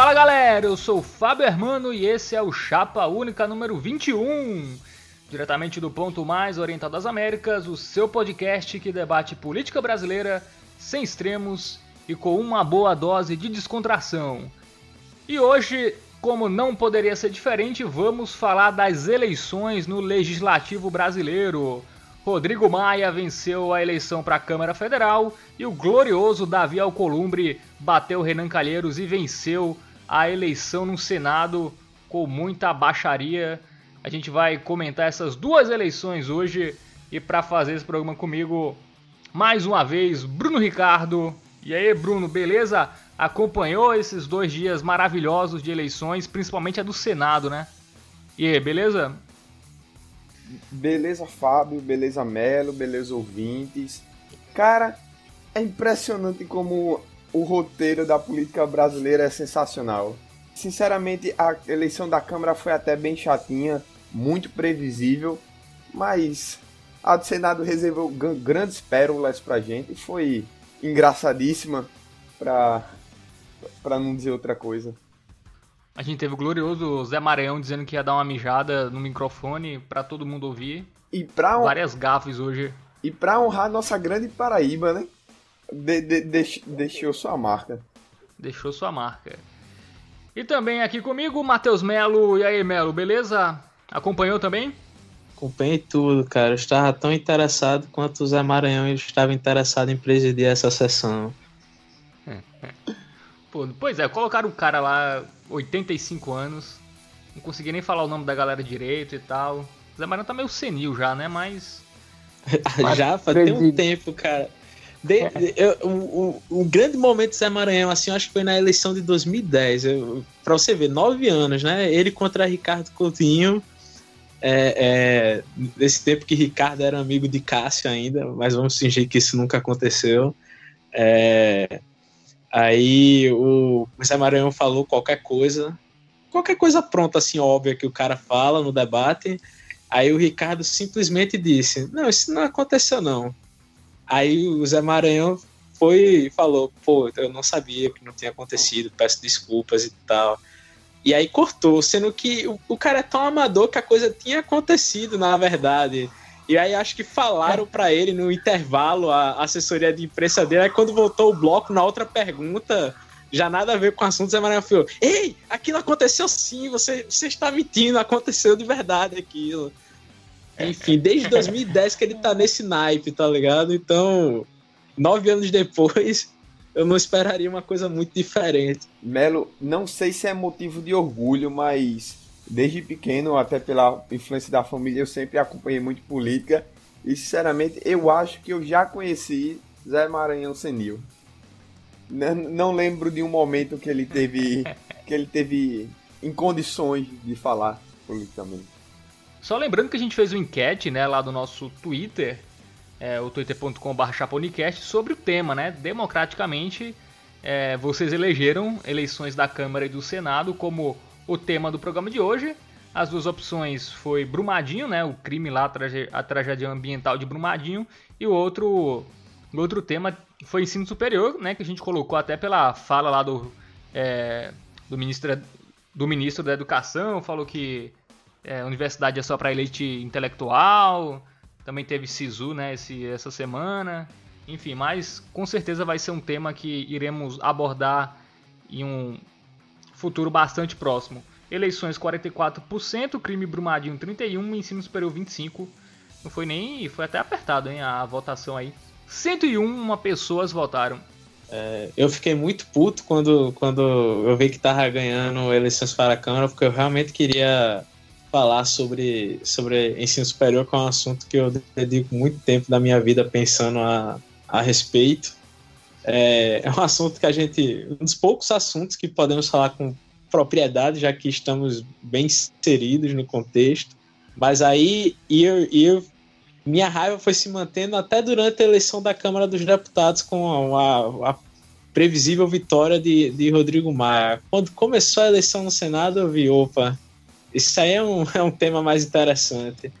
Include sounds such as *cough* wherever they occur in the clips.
Fala galera, eu sou Fábio Hermano e esse é o Chapa Única número 21. Diretamente do ponto mais oriental das Américas, o seu podcast que debate política brasileira sem extremos e com uma boa dose de descontração. E hoje, como não poderia ser diferente, vamos falar das eleições no Legislativo Brasileiro. Rodrigo Maia venceu a eleição para a Câmara Federal e o glorioso Davi Alcolumbre bateu Renan Calheiros e venceu a eleição no Senado com muita baixaria. A gente vai comentar essas duas eleições hoje e para fazer esse programa comigo, mais uma vez, Bruno Ricardo. E aí, Bruno, beleza? Acompanhou esses dois dias maravilhosos de eleições, principalmente a do Senado, né? E aí, beleza? Beleza, Fábio, beleza, Melo, beleza, ouvintes. Cara, é impressionante como o roteiro da política brasileira é sensacional. Sinceramente, a eleição da Câmara foi até bem chatinha, muito previsível, mas a do Senado reservou grandes pérolas pra gente e foi engraçadíssima pra, pra não dizer outra coisa. A gente teve o glorioso Zé Maranhão dizendo que ia dar uma mijada no microfone para todo mundo ouvir. E pra Várias gafes hoje. E pra honrar nossa grande Paraíba, né? De, de, de, deixou sua marca. Deixou sua marca. E também aqui comigo, Matheus Melo. E aí, Melo, beleza? Acompanhou também? Acompanhei tudo, cara. Eu estava tão interessado quanto o Zé Maranhão estava interessado em presidir essa sessão. *laughs* Pô, pois é, colocaram o cara lá, 85 anos, não consegui nem falar o nome da galera direito e tal. Zé Maranhão tá meio senil já, né? Mas. *laughs* já faz um tempo, cara. De, eu, o, o, o, grande momento do Zé Maranhão, assim, acho que foi na eleição de 2010. Eu, pra você ver, nove anos, né? Ele contra Ricardo Coutinho. É, é, nesse tempo que Ricardo era amigo de Cássio ainda, mas vamos fingir que isso nunca aconteceu. É, Aí o Zé Maranhão falou qualquer coisa, qualquer coisa pronta, assim, óbvia que o cara fala no debate. Aí o Ricardo simplesmente disse: Não, isso não aconteceu, não. Aí o Zé Maranhão foi e falou: Pô, eu não sabia que não tinha acontecido, peço desculpas e tal. E aí cortou, sendo que o, o cara é tão amador que a coisa tinha acontecido, na verdade. E aí acho que falaram para ele no intervalo, a assessoria de imprensa dele, aí quando voltou o bloco, na outra pergunta, já nada a ver com o assunto, Zé Maranhão falou, ei, aquilo aconteceu sim, você, você está mentindo, aconteceu de verdade aquilo. Enfim, desde 2010 que ele tá nesse naipe, tá ligado? Então, nove anos depois, eu não esperaria uma coisa muito diferente. Melo, não sei se é motivo de orgulho, mas desde pequeno, até pela influência da família, eu sempre acompanhei muito política. E sinceramente, eu acho que eu já conheci Zé Maranhão Senil. Não, não lembro de um momento que ele teve *laughs* que ele teve em condições de falar politicamente. Só lembrando que a gente fez uma enquete, né, lá do nosso Twitter, é, o twitter.com.br chaponicast, sobre o tema, né? Democraticamente, é, vocês elegeram eleições da Câmara e do Senado como o tema do programa de hoje. As duas opções foi Brumadinho, né, o crime lá, a, tragédia ambiental de Brumadinho, e o outro, o outro tema foi ensino superior, né, que a gente colocou até pela fala lá do, é, do, ministro, do ministro da Educação, falou que é, universidade é só para elite intelectual, também teve SISU né, esse, essa semana, enfim, mas com certeza vai ser um tema que iremos abordar em um, futuro bastante próximo. Eleições 44%, crime Brumadinho 31%, ensino superior 25%. Não foi nem. Foi até apertado, hein, a votação aí. 101 pessoas votaram. É, eu fiquei muito puto quando, quando eu vi que tava ganhando eleições para a Câmara, porque eu realmente queria falar sobre, sobre ensino superior, que é um assunto que eu dedico muito tempo da minha vida pensando a, a respeito. É, é um assunto que a gente. Um dos poucos assuntos que podemos falar com propriedade, já que estamos bem inseridos no contexto. Mas aí eu, eu, minha raiva foi se mantendo até durante a eleição da Câmara dos Deputados com a, a, previsível vitória de, de Rodrigo Maia. Quando começou a eleição no Senado, eu vi, opa, isso aí é um, *laughs* é um tema mais interessante.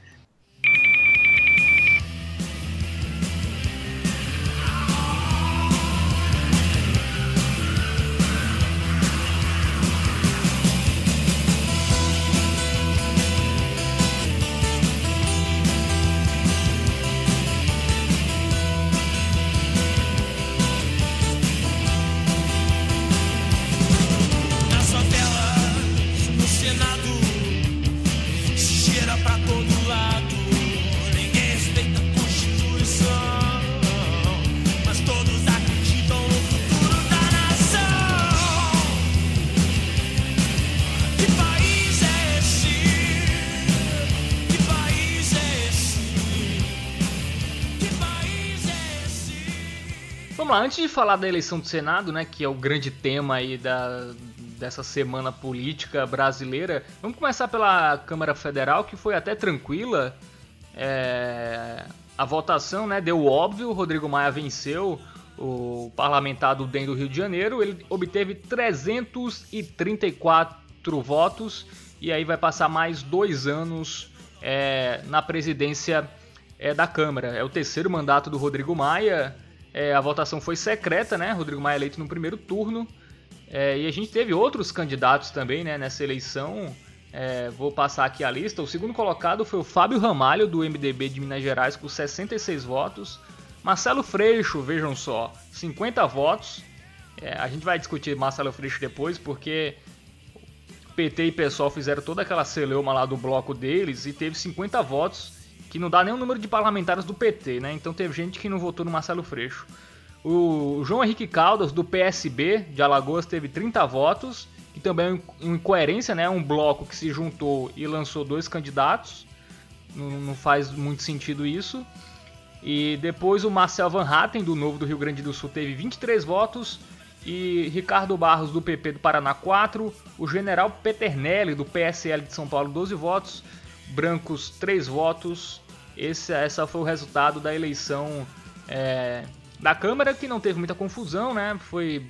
Antes de falar da eleição do Senado, né, que é o grande tema aí da, dessa semana política brasileira, vamos começar pela Câmara Federal, que foi até tranquila. É, a votação né, deu óbvio, Rodrigo Maia venceu o parlamentar do DEM do Rio de Janeiro, ele obteve 334 votos e aí vai passar mais dois anos é, na presidência é, da Câmara. É o terceiro mandato do Rodrigo Maia. É, a votação foi secreta, né? Rodrigo Maia eleito no primeiro turno. É, e a gente teve outros candidatos também né, nessa eleição. É, vou passar aqui a lista. O segundo colocado foi o Fábio Ramalho, do MDB de Minas Gerais, com 66 votos. Marcelo Freixo, vejam só, 50 votos. É, a gente vai discutir Marcelo Freixo depois, porque PT e PSOL fizeram toda aquela celeuma lá do bloco deles e teve 50 votos, que não dá nem o número de parlamentares do PT, né? Então teve gente que não votou no Marcelo Freixo. O João Henrique Caldas, do PSB de Alagoas, teve 30 votos, que também é uma incoerência, né? Um bloco que se juntou e lançou dois candidatos. Não, faz muito sentido isso. E depois o Marcel Van Hatten, do Novo do Rio Grande do Sul, teve 23 votos. E Ricardo Barros, do PP do Paraná, 4. O General Peternelli, do PSL de São Paulo, 12 votos. Brancos, 3 votos. Esse essa foi o resultado da eleição é, da Câmara, que não teve muita confusão, né? Foi,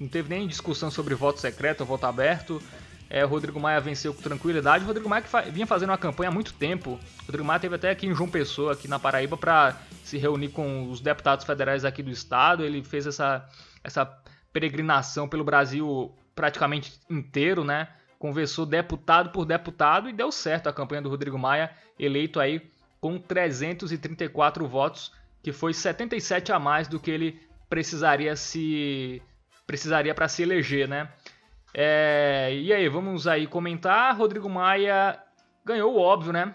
não teve nem discussão sobre voto secreto ou voto aberto. É, Rodrigo Maia venceu com tranquilidade. Rodrigo Maia que fa vinha fazendo uma campanha há muito tempo. Rodrigo Maia teve até aqui em João Pessoa, aqui na Paraíba, para se reunir com os deputados federais aqui do estado. Ele fez essa, essa peregrinação pelo Brasil praticamente inteiro, né? Conversou deputado por deputado e deu certo a campanha do Rodrigo Maia, eleito aí com 334 votos, que foi 77 a mais do que ele precisaria se precisaria para se eleger, né? É, e aí, vamos aí comentar. Rodrigo Maia ganhou óbvio, né?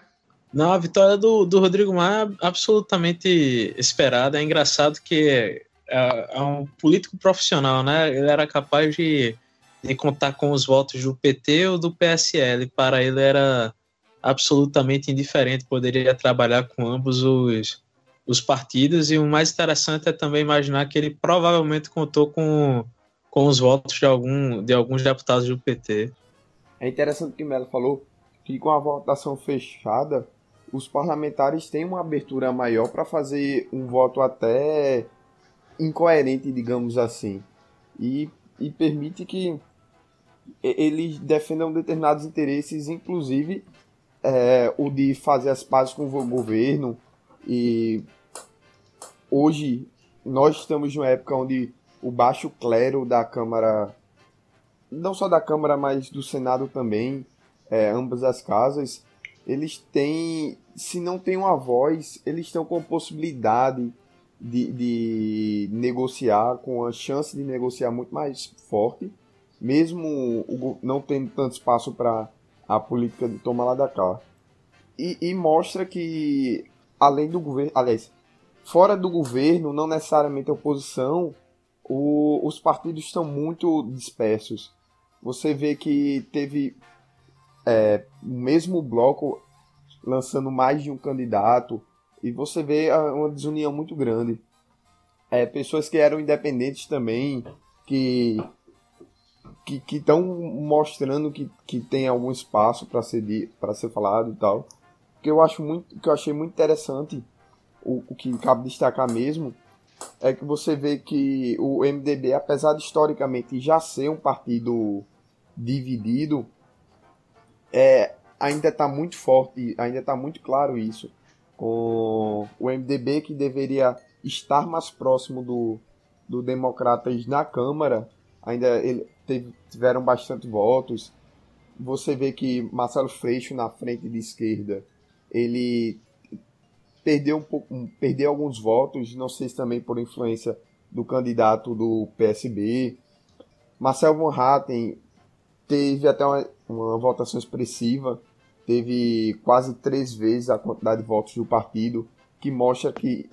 Não, a vitória do, do Rodrigo Maia é absolutamente esperada. É engraçado que é, é, um político profissional, né? Ele era capaz de, de contar com os votos do PT ou do PSL. Para ele era absolutamente indiferente, poderia trabalhar com ambos os, os partidos. E o mais interessante é também imaginar que ele provavelmente contou com com os votos de, algum, de alguns deputados do PT. É interessante que Melo falou que com a votação fechada, os parlamentares têm uma abertura maior para fazer um voto até incoerente, digamos assim, e, e permite que eles defendam determinados interesses, inclusive é, o de fazer as pazes com o governo. E hoje nós estamos numa época onde o baixo clero da Câmara, não só da Câmara, mas do Senado também, é, ambas as casas, eles têm, se não tem uma voz, eles estão com possibilidade de, de negociar, com a chance de negociar muito mais forte, mesmo não tendo tanto espaço para a política de tomar lá da cá. E, e mostra que, além do governo, aliás, fora do governo, não necessariamente a oposição, o, os partidos estão muito dispersos. Você vê que teve é, o mesmo bloco lançando mais de um candidato e você vê uma desunião muito grande. É, pessoas que eram independentes também, que que estão mostrando que, que tem algum espaço para ser para ser falado e tal. Que eu acho muito que eu achei muito interessante o, o que cabe destacar mesmo é que você vê que o MDB, apesar de historicamente já ser um partido dividido, é, ainda está muito forte, ainda está muito claro isso. Com o MDB que deveria estar mais próximo do, do Democratas na Câmara, ainda ele, teve, tiveram bastante votos. Você vê que Marcelo Freixo na frente de esquerda, ele perdeu um pouco, perdeu alguns votos, não sei se também por influência do candidato do PSB. Marcel Van Hatten teve até uma, uma votação expressiva, teve quase três vezes a quantidade de votos do partido, que mostra que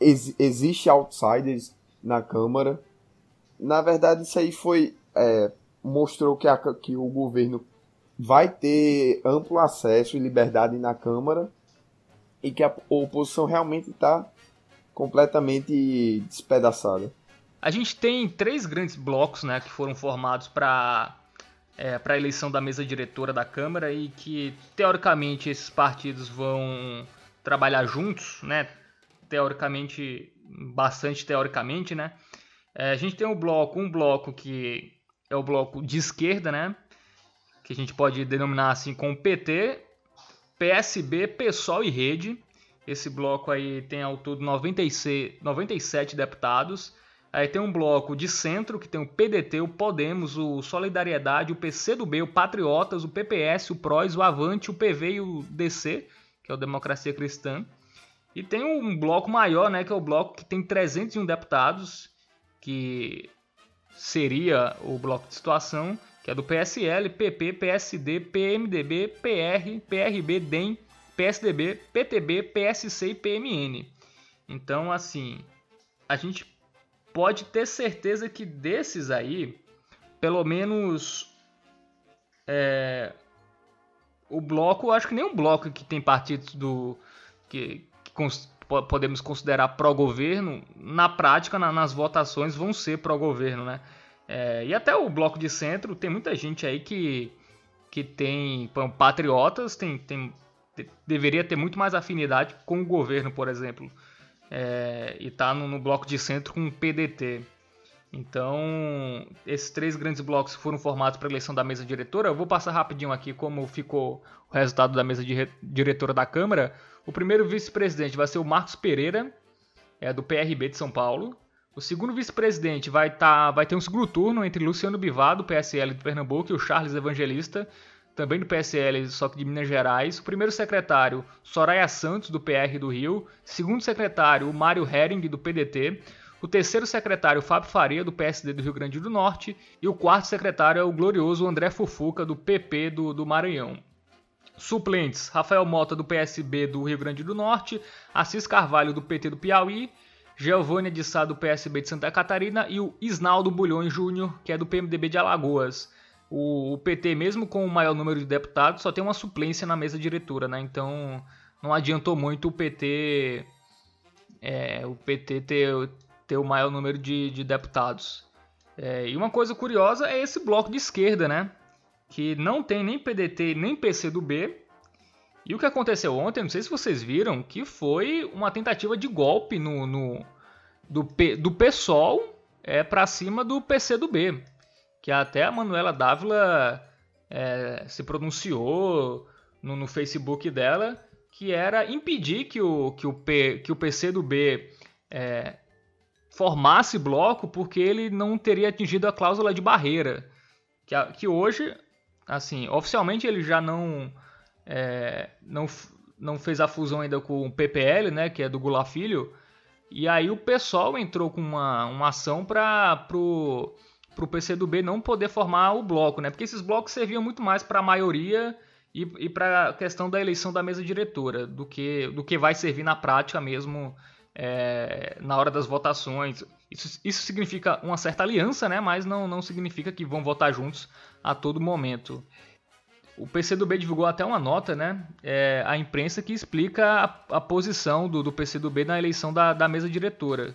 ex, existe outsiders na Câmara. Na verdade, isso aí foi é, mostrou que, a, que o governo vai ter amplo acesso e liberdade na Câmara e que a oposição realmente está completamente despedaçada. a gente tem três grandes blocos né, que foram formados para é, para a eleição da mesa diretora da Câmara e que, teoricamente, esses partidos vão trabalhar juntos, né? Teoricamente, bastante teoricamente, né? É, a gente tem um bloco, um bloco que é o bloco de esquerda, né? Que a gente pode denominar assim como PT, PSB, PSOL e Rede. Esse bloco aí tem ao todo 96, 97 deputados. Aí tem um bloco de centro que tem o PDT, o Podemos, o Solidariedade, o PCdoB, o Patriotas, o PPS, o PROS, o Avante, o PV e o DC, que é o Democracia Cristã. E tem um bloco maior, né, que é o bloco que tem 301 deputados, que seria o bloco de situação, que é do PSL, PP, PSD, PMDB, PR, PRB, DEM, PSDB, PTB, PSC e PMN. Então, assim, a gente pode ter certeza que desses aí, pelo menos é, o bloco, acho que nem um bloco que tem partidos do que, que podemos considerar pró-governo, na prática, na, nas votações, vão ser pró-governo, né? É, e até o bloco de centro, tem muita gente aí que, que tem patriotas, tem, tem, deveria ter muito mais afinidade com o governo, por exemplo é, e está no, no, bloco de centro com o PDT. Então, esses três grandes blocos foram formados para a eleição da mesa diretora. Eu vou passar rapidinho aqui como ficou o resultado da mesa diretora da Câmara. O primeiro vice-presidente vai ser o Marcos Pereira, é, do PRB de São Paulo. O segundo vice-presidente vai, tá, vai ter um segundo turno entre Luciano Bivar, do PSL de Pernambuco, e o Charles Evangelista, também do PSL, só que de Minas Gerais. O primeiro secretário, Soraya Santos, do PR do Rio. Segundo secretário, o Mário Hering, do PDT. O terceiro secretário, Fábio Faria, do PSD do Rio Grande do Norte. E o quarto secretário é o glorioso André Fufuca, do PP do, do Maranhão. Suplentes: Rafael Mota, do PSB do Rio Grande do Norte. Assis Carvalho, do PT do Piauí. Giovânia de Sá, do PSB de Santa Catarina. E o Isnaldo Bulhões Júnior, que é do PMDB de Alagoas o, PT, mesmo com o maior número de deputados, só tem uma suplência na mesa diretora, né? Então não adiantou muito o PT, é, o PT ter, ter o maior número de, de deputados. É, e uma coisa curiosa é esse bloco de esquerda, né? Que não tem nem PDT nem PCdoB. E o que aconteceu ontem, não sei se vocês viram, que foi uma tentativa de golpe no, no do, P, do PSOL é, para cima do PCdoB que até a Manuela Dávila é, se pronunciou no, no, Facebook dela, que era impedir que o, que o, P, que o PC do B é, formasse bloco porque ele não teria atingido a cláusula de barreira. Que, que hoje, assim, oficialmente ele já não, é, não, não fez a fusão ainda com o PPL, né, que é do Goulart Filho, e aí o pessoal entrou com uma, uma ação para o para o PCdoB não poder formar o bloco, né? Porque esses blocos serviam muito mais para a maioria e, e para a questão da eleição da mesa diretora, do que, do que vai servir na prática mesmo é, na hora das votações. Isso, isso significa uma certa aliança, né? Mas não, não significa que vão votar juntos a todo momento. O PCdoB divulgou até uma nota, né? É, a imprensa que explica a, a posição do, do PCdoB na eleição da, da mesa diretora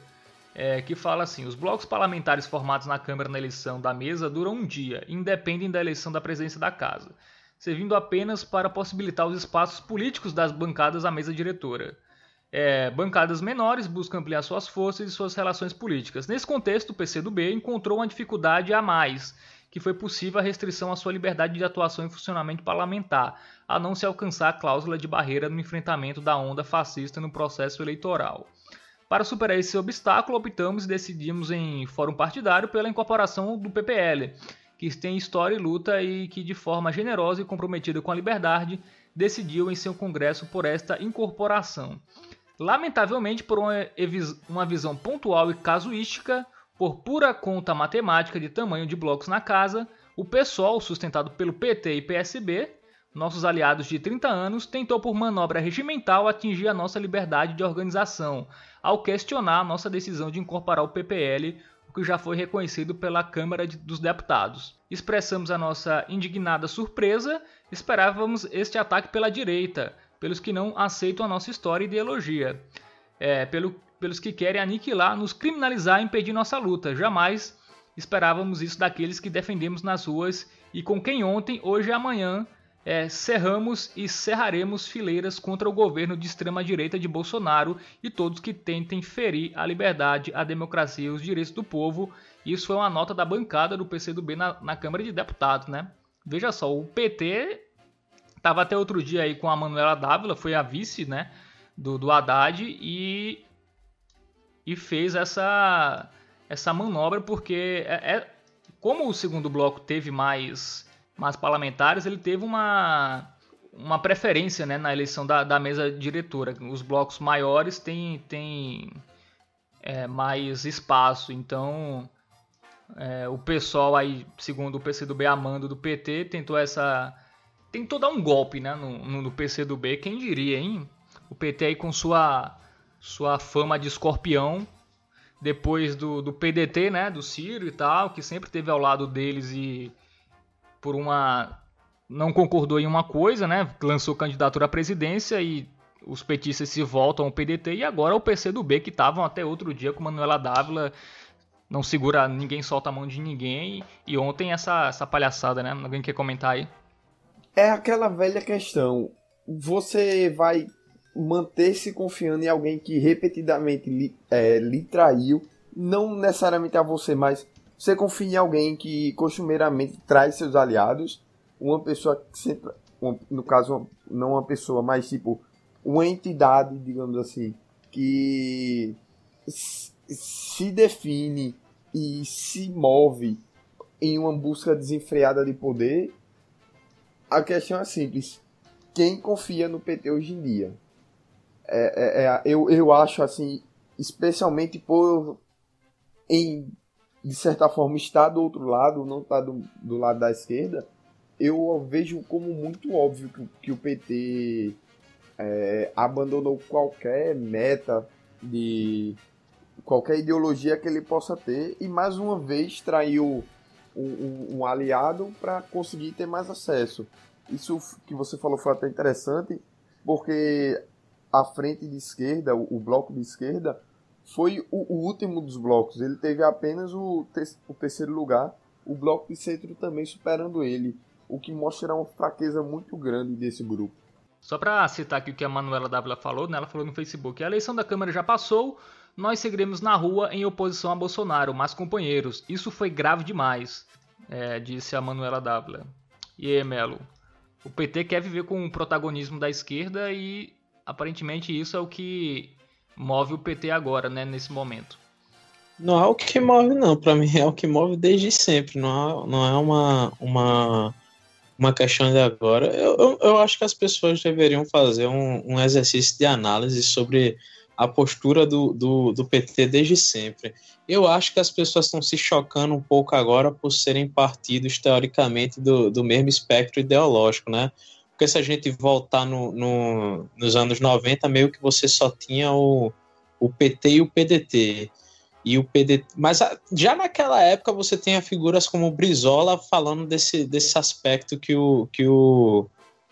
é, que fala assim: os blocos parlamentares formados na Câmara na eleição da mesa duram um dia, independem da eleição da presidência da casa, servindo apenas para possibilitar os espaços políticos das bancadas à mesa diretora. É, bancadas menores buscam ampliar suas forças e suas relações políticas. Nesse contexto, o PCdoB encontrou uma dificuldade a mais, que foi possível a restrição à sua liberdade de atuação e funcionamento parlamentar, a não se alcançar a cláusula de barreira no enfrentamento da onda fascista no processo eleitoral. Para superar esse obstáculo, optamos e decidimos em fórum partidário pela incorporação do PPL, que tem história e luta e que, de forma generosa e comprometida com a liberdade, decidiu em seu congresso por esta incorporação. Lamentavelmente, por uma visão pontual e casuística, por pura conta matemática de tamanho de blocos na casa, o PSOL, sustentado pelo PT e PSB, nossos aliados de 30 anos, tentou por manobra regimental atingir a nossa liberdade de organização, ao questionar a nossa decisão de incorporar o PPL, o que já foi reconhecido pela Câmara dos Deputados. Expressamos a nossa indignada surpresa, esperávamos este ataque pela direita, pelos que não aceitam a nossa história e ideologia. É, pelo, pelos que querem aniquilar, nos criminalizar e impedir nossa luta. Jamais esperávamos isso daqueles que defendemos nas ruas e com quem ontem, hoje e amanhã é, cerramos e cerraremos fileiras contra o governo de extrema-direita de Bolsonaro e todos que tentem ferir a liberdade, a democracia e os direitos do povo. Isso foi uma nota da bancada do PCdoB na, na Câmara de Deputados, né? Veja só, o PT estava até outro dia aí com a Manuela Dávila, foi a vice, né, do, do Haddad e, e fez essa, essa manobra porque é, é como o segundo bloco teve mais mas parlamentares, ele teve uma, uma preferência né, na eleição da, da mesa diretora. Os blocos maiores têm, têm é, mais espaço, então é, o pessoal aí, segundo o PCdoB, amando do PT, tentou essa... Tentou dar um golpe né, no, no PCdoB, quem diria, hein? O PT aí com sua, sua fama de escorpião, depois do, do PDT, né, do Ciro e tal, que sempre teve ao lado deles e por uma não concordou em uma coisa, né? Lançou candidatura à presidência e os petistas se voltam ao PDT e agora o PCdoB que estavam até outro dia com Manuela Dávila não segura, ninguém solta a mão de ninguém e ontem essa essa palhaçada, né? Alguém quer comentar aí? É aquela velha questão. Você vai manter-se confiando em alguém que repetidamente lhe, é, lhe traiu, não necessariamente a você, mas você confia em alguém que costumeiramente traz seus aliados, uma pessoa que sempre, no caso, não uma pessoa, mas tipo, uma entidade, digamos assim, que se define e se move em uma busca desenfreada de poder, a questão é simples. Quem confia no PT hoje em dia? É, é, é, eu, eu acho assim, especialmente por em de certa forma, está do outro lado, não está do, do lado da esquerda, eu vejo como muito óbvio que, que o PT é, abandonou qualquer meta de qualquer ideologia que ele possa ter e mais uma vez traiu um, um, um aliado para conseguir ter mais acesso. Isso que você falou foi até interessante, porque a frente de esquerda, o, o bloco de esquerda, foi o, o, último dos blocos. Ele teve apenas o, o terceiro lugar, o bloco de centro também superando ele, o que mostra uma fraqueza muito grande desse grupo. Só para citar aqui o que a Manuela Dávila falou, né? ela falou no Facebook: a eleição da Câmara já passou, nós seguiremos na rua em oposição a Bolsonaro, mas companheiros, isso foi grave demais, é, disse a Manuela Dávila. E aí, Melo? O PT quer viver com o protagonismo da esquerda e aparentemente isso é o que move o PT agora, né, nesse momento? Não é o que move, não. Para mim é o que move desde sempre. Não é, não é uma, uma, uma questão de agora. Eu, eu, eu acho que as pessoas deveriam fazer um, um exercício de análise sobre a postura do, do, do, PT desde sempre. Eu acho que as pessoas estão se chocando um pouco agora por serem partidos, teoricamente, do, do mesmo espectro ideológico, né? Porque se a gente voltar no, no, nos anos 90, meio que você só tinha o, o PT e o PDT. E o PDT, mas já naquela época você tinha figuras como o Brizola falando desse, desse aspecto que o, que, o,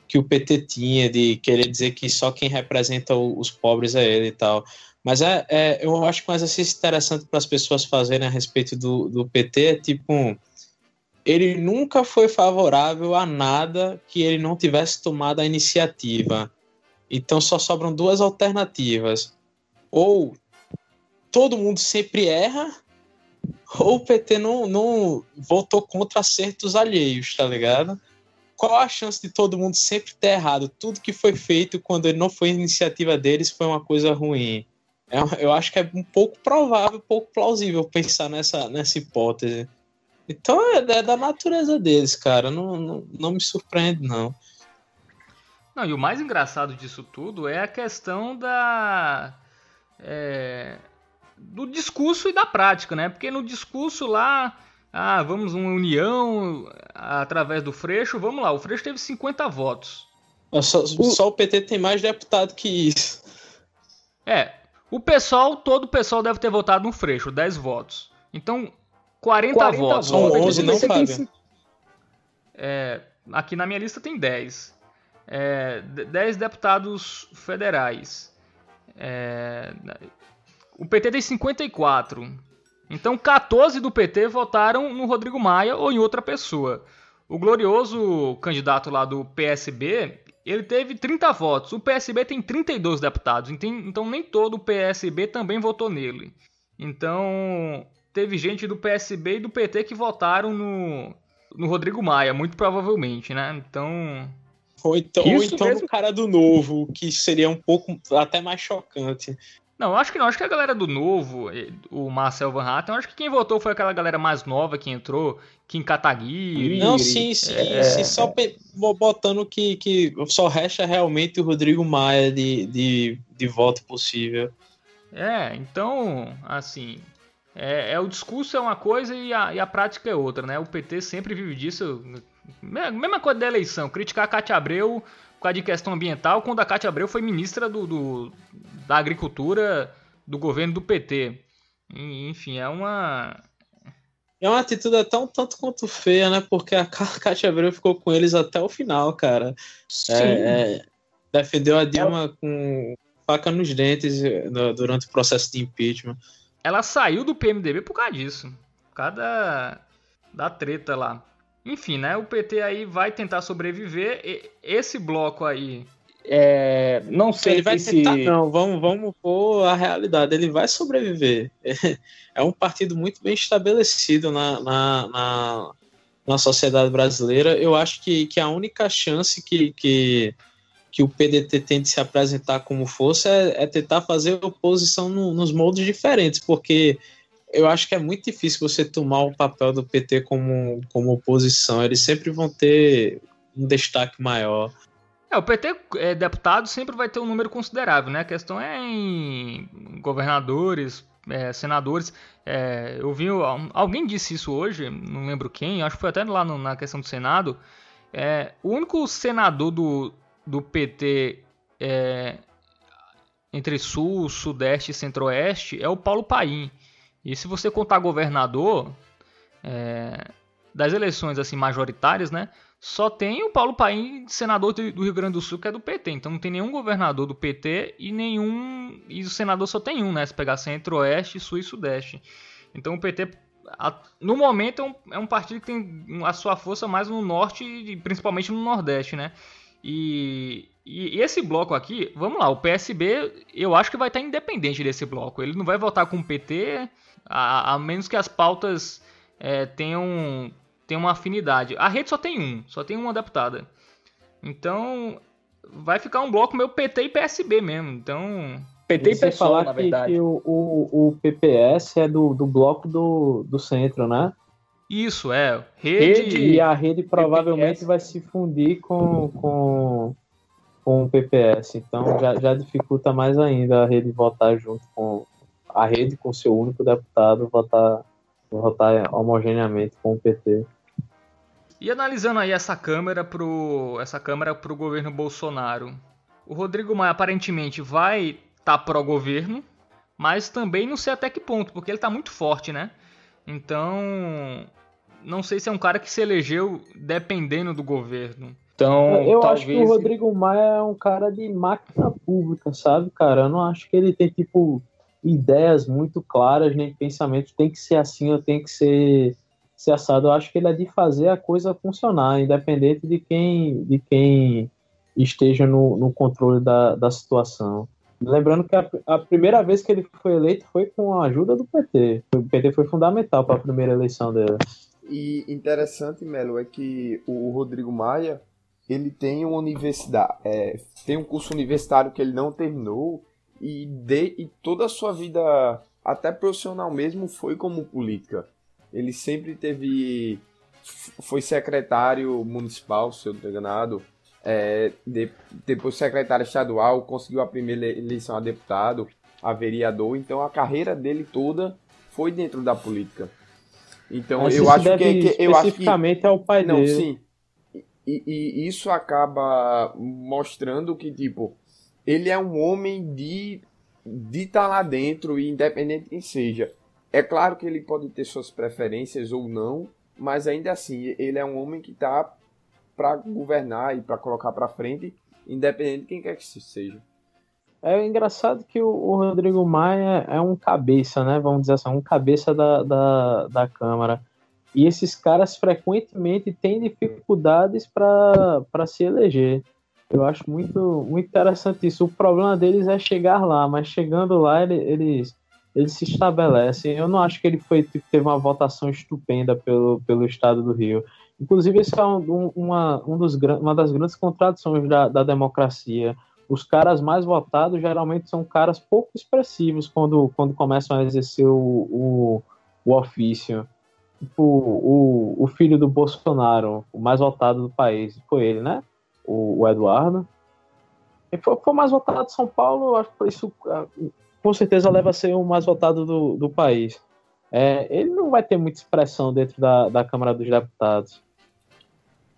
que o PT tinha, de querer dizer que só quem representa os pobres é ele e tal. Mas é, é eu acho que um exercício interessante para as pessoas fazerem a respeito do, do PT é tipo ele nunca foi favorável a nada que ele não tivesse tomado a iniciativa. Então só sobram duas alternativas. Ou todo mundo sempre erra, ou o PT não, não votou contra acertos alheios, tá ligado? Qual a chance de todo mundo sempre ter errado? Tudo que foi feito quando ele não foi iniciativa deles foi uma coisa ruim. É eu acho que é um pouco provável, um pouco plausível pensar nessa, nessa hipótese. Então é, é da natureza deles, cara. Não, não, não me surpreende, não. Não, e o mais engraçado disso tudo é a questão da. É, do discurso e da prática, né? Porque no discurso lá, ah, vamos uma união através do Freixo, vamos lá, o Freixo teve 50 votos. Só, só o PT tem mais deputado que isso. É, o pessoal, todo o pessoal deve ter votado no Freixo, 10 votos. Então, 40, 40 votos. São 11, não, Fábio? É, aqui na minha lista tem 10. É, 10 deputados federais. É, o PT tem 54. Então 14 do PT votaram no Rodrigo Maia ou em outra pessoa. O glorioso candidato lá do PSB, ele teve 30 votos. O PSB tem 32 deputados, então nem todo o PSB também votou nele. Então teve gente do PSB e do PT que votaram no, no Rodrigo Maia, muito provavelmente, né? Então. Ou então, ou então mesmo... no cara do novo, que seria um pouco até mais chocante. Não, acho que não. Acho que a galera do Novo, o Marcel Van Hatten, acho que quem votou foi aquela galera mais nova que entrou, Kim Kataguiri. Não, sim, sim, é... sim só botando que, que só resta realmente o Rodrigo Maia de, de, de voto possível. É, então, assim, é, é, o discurso é uma coisa e a, e a prática é outra, né? O PT sempre vive disso. Mesma coisa da eleição, criticar a Cátia Abreu por causa de questão ambiental, quando a Cátia Abreu foi ministra do, do da Agricultura do governo do PT. Enfim, é uma. É uma atitude tão tanto quanto feia, né? Porque a *laughs* Cátia Abreu ficou com eles até o final, cara. Sim. É, é, defendeu a Dilma com faca nos dentes eh, durante o processo de impeachment. Ela saiu do PMDB por causa disso. Por causa da, da treta lá. Enfim, né? O PT aí vai tentar sobreviver. Esse bloco aí. É, não sei ele vai se... tentar, não. Vamos, vamos pôr a realidade. Ele vai sobreviver. *laughs* É um partido muito bem estabelecido na, na, na, na sociedade brasileira. Eu acho que, que a única chance que, que, que o PDT tem de se apresentar como força é, é tentar fazer oposição no, nos moldes diferentes, porque eu acho que é muito difícil você tomar o papel do PT como, como oposição. Eles sempre vão ter um destaque maior. É, o PT é, deputado sempre vai ter um número considerável, né? A questão é em governadores, é, senadores. É, eu vi alguém disse isso hoje, não lembro quem, acho que foi até lá no, na questão do Senado. É, o único senador do, do PT é, entre Sul, Sudeste e Centro-Oeste é o Paulo Paim. E se você contar governador é, das eleições assim majoritárias, né? Só tem o Paulo Paim, senador do Rio Grande do Sul, que é do PT. Então não tem nenhum governador do PT e nenhum. E o senador só tem um, né? Se pegar centro-oeste, sul e sudeste. Então o PT, no momento, é um, é um partido que tem a sua força mais no norte e principalmente no nordeste, né? E, e, esse bloco aqui, vamos lá, o PSB eu acho que vai estar independente desse bloco. Ele não vai votar com o PT, a, a menos que as pautas é, tenham, tenham uma afinidade. A rede só tem um, só tem uma deputada. Então vai ficar um bloco meio PT e PSB mesmo. Então. PT e PSOL, falar na verdade. Que, o, o, o, PPS é do, do bloco do, do centro, né? Isso, é. Rede, rede e a rede provavelmente PPS. vai se fundir com, com, com o PPS. Então já, já dificulta mais ainda a rede votar junto com, a rede com seu único deputado votar, votar homogeneamente com o PT. E analisando aí essa câmera pro essa câmera pro governo Bolsonaro, o Rodrigo Maia aparentemente vai estar tá pró governo, mas também não sei até que ponto, porque ele está muito forte, né? Então, não sei se é um cara que se elegeu dependendo do governo. Então, eu talvez... acho que o Rodrigo Maia é um cara de máquina pública, sabe, cara? Eu não acho que ele tem tipo ideias muito claras, nem pensamentos, tem que ser assim ou tem que ser, ser assado. Eu acho que ele é de fazer a coisa funcionar, independente de quem, de quem esteja no, no controle da, da situação. Lembrando que a, a, primeira vez que ele foi eleito foi com a ajuda do PT. O PT foi fundamental para a primeira eleição dele. E interessante, Melo, é que o Rodrigo Maia ele tem uma universidade, é, tem um curso universitário que ele não terminou e, de, e toda a sua vida, até profissional mesmo, foi como política. Ele sempre teve. Foi secretário municipal, se eu não estou enganado. É, de, depois secretário estadual, conseguiu a primeira eleição a deputado, a vereador. Então a carreira dele toda foi dentro da política. Então Mas eu acho que, que eu acho que ao pai não, dele. sim. E, e, isso acaba mostrando que tipo ele é um homem de de estar tá lá dentro e independente quem seja. É claro que ele pode ter suas preferências ou não, mas ainda assim ele é um homem que está para governar e para colocar para frente, independente de quem quer que seja. É engraçado que o, o, Rodrigo Maia é um cabeça, né? Vamos dizer assim, um cabeça da, da, da Câmara. E esses caras frequentemente têm dificuldades para se eleger. Eu acho muito, muito interessante isso. O problema deles é chegar lá, mas chegando lá eles, eles se estabelecem. Eu não acho que ele foi tipo, teve uma votação estupenda pelo, pelo estado do Rio. Inclusive, isso é um, uma, um dos, uma das grandes contradições da, da democracia. Os caras mais votados geralmente são caras pouco expressivos quando, quando começam a exercer o, o, o ofício. Tipo, o, o filho do Bolsonaro, o mais votado do país, foi ele, né? O, o Eduardo. E foi, foi mais votado de São Paulo, acho que isso com certeza leva a ser o mais votado do, do país. É, ele não vai ter muita expressão dentro da, da Câmara dos Deputados.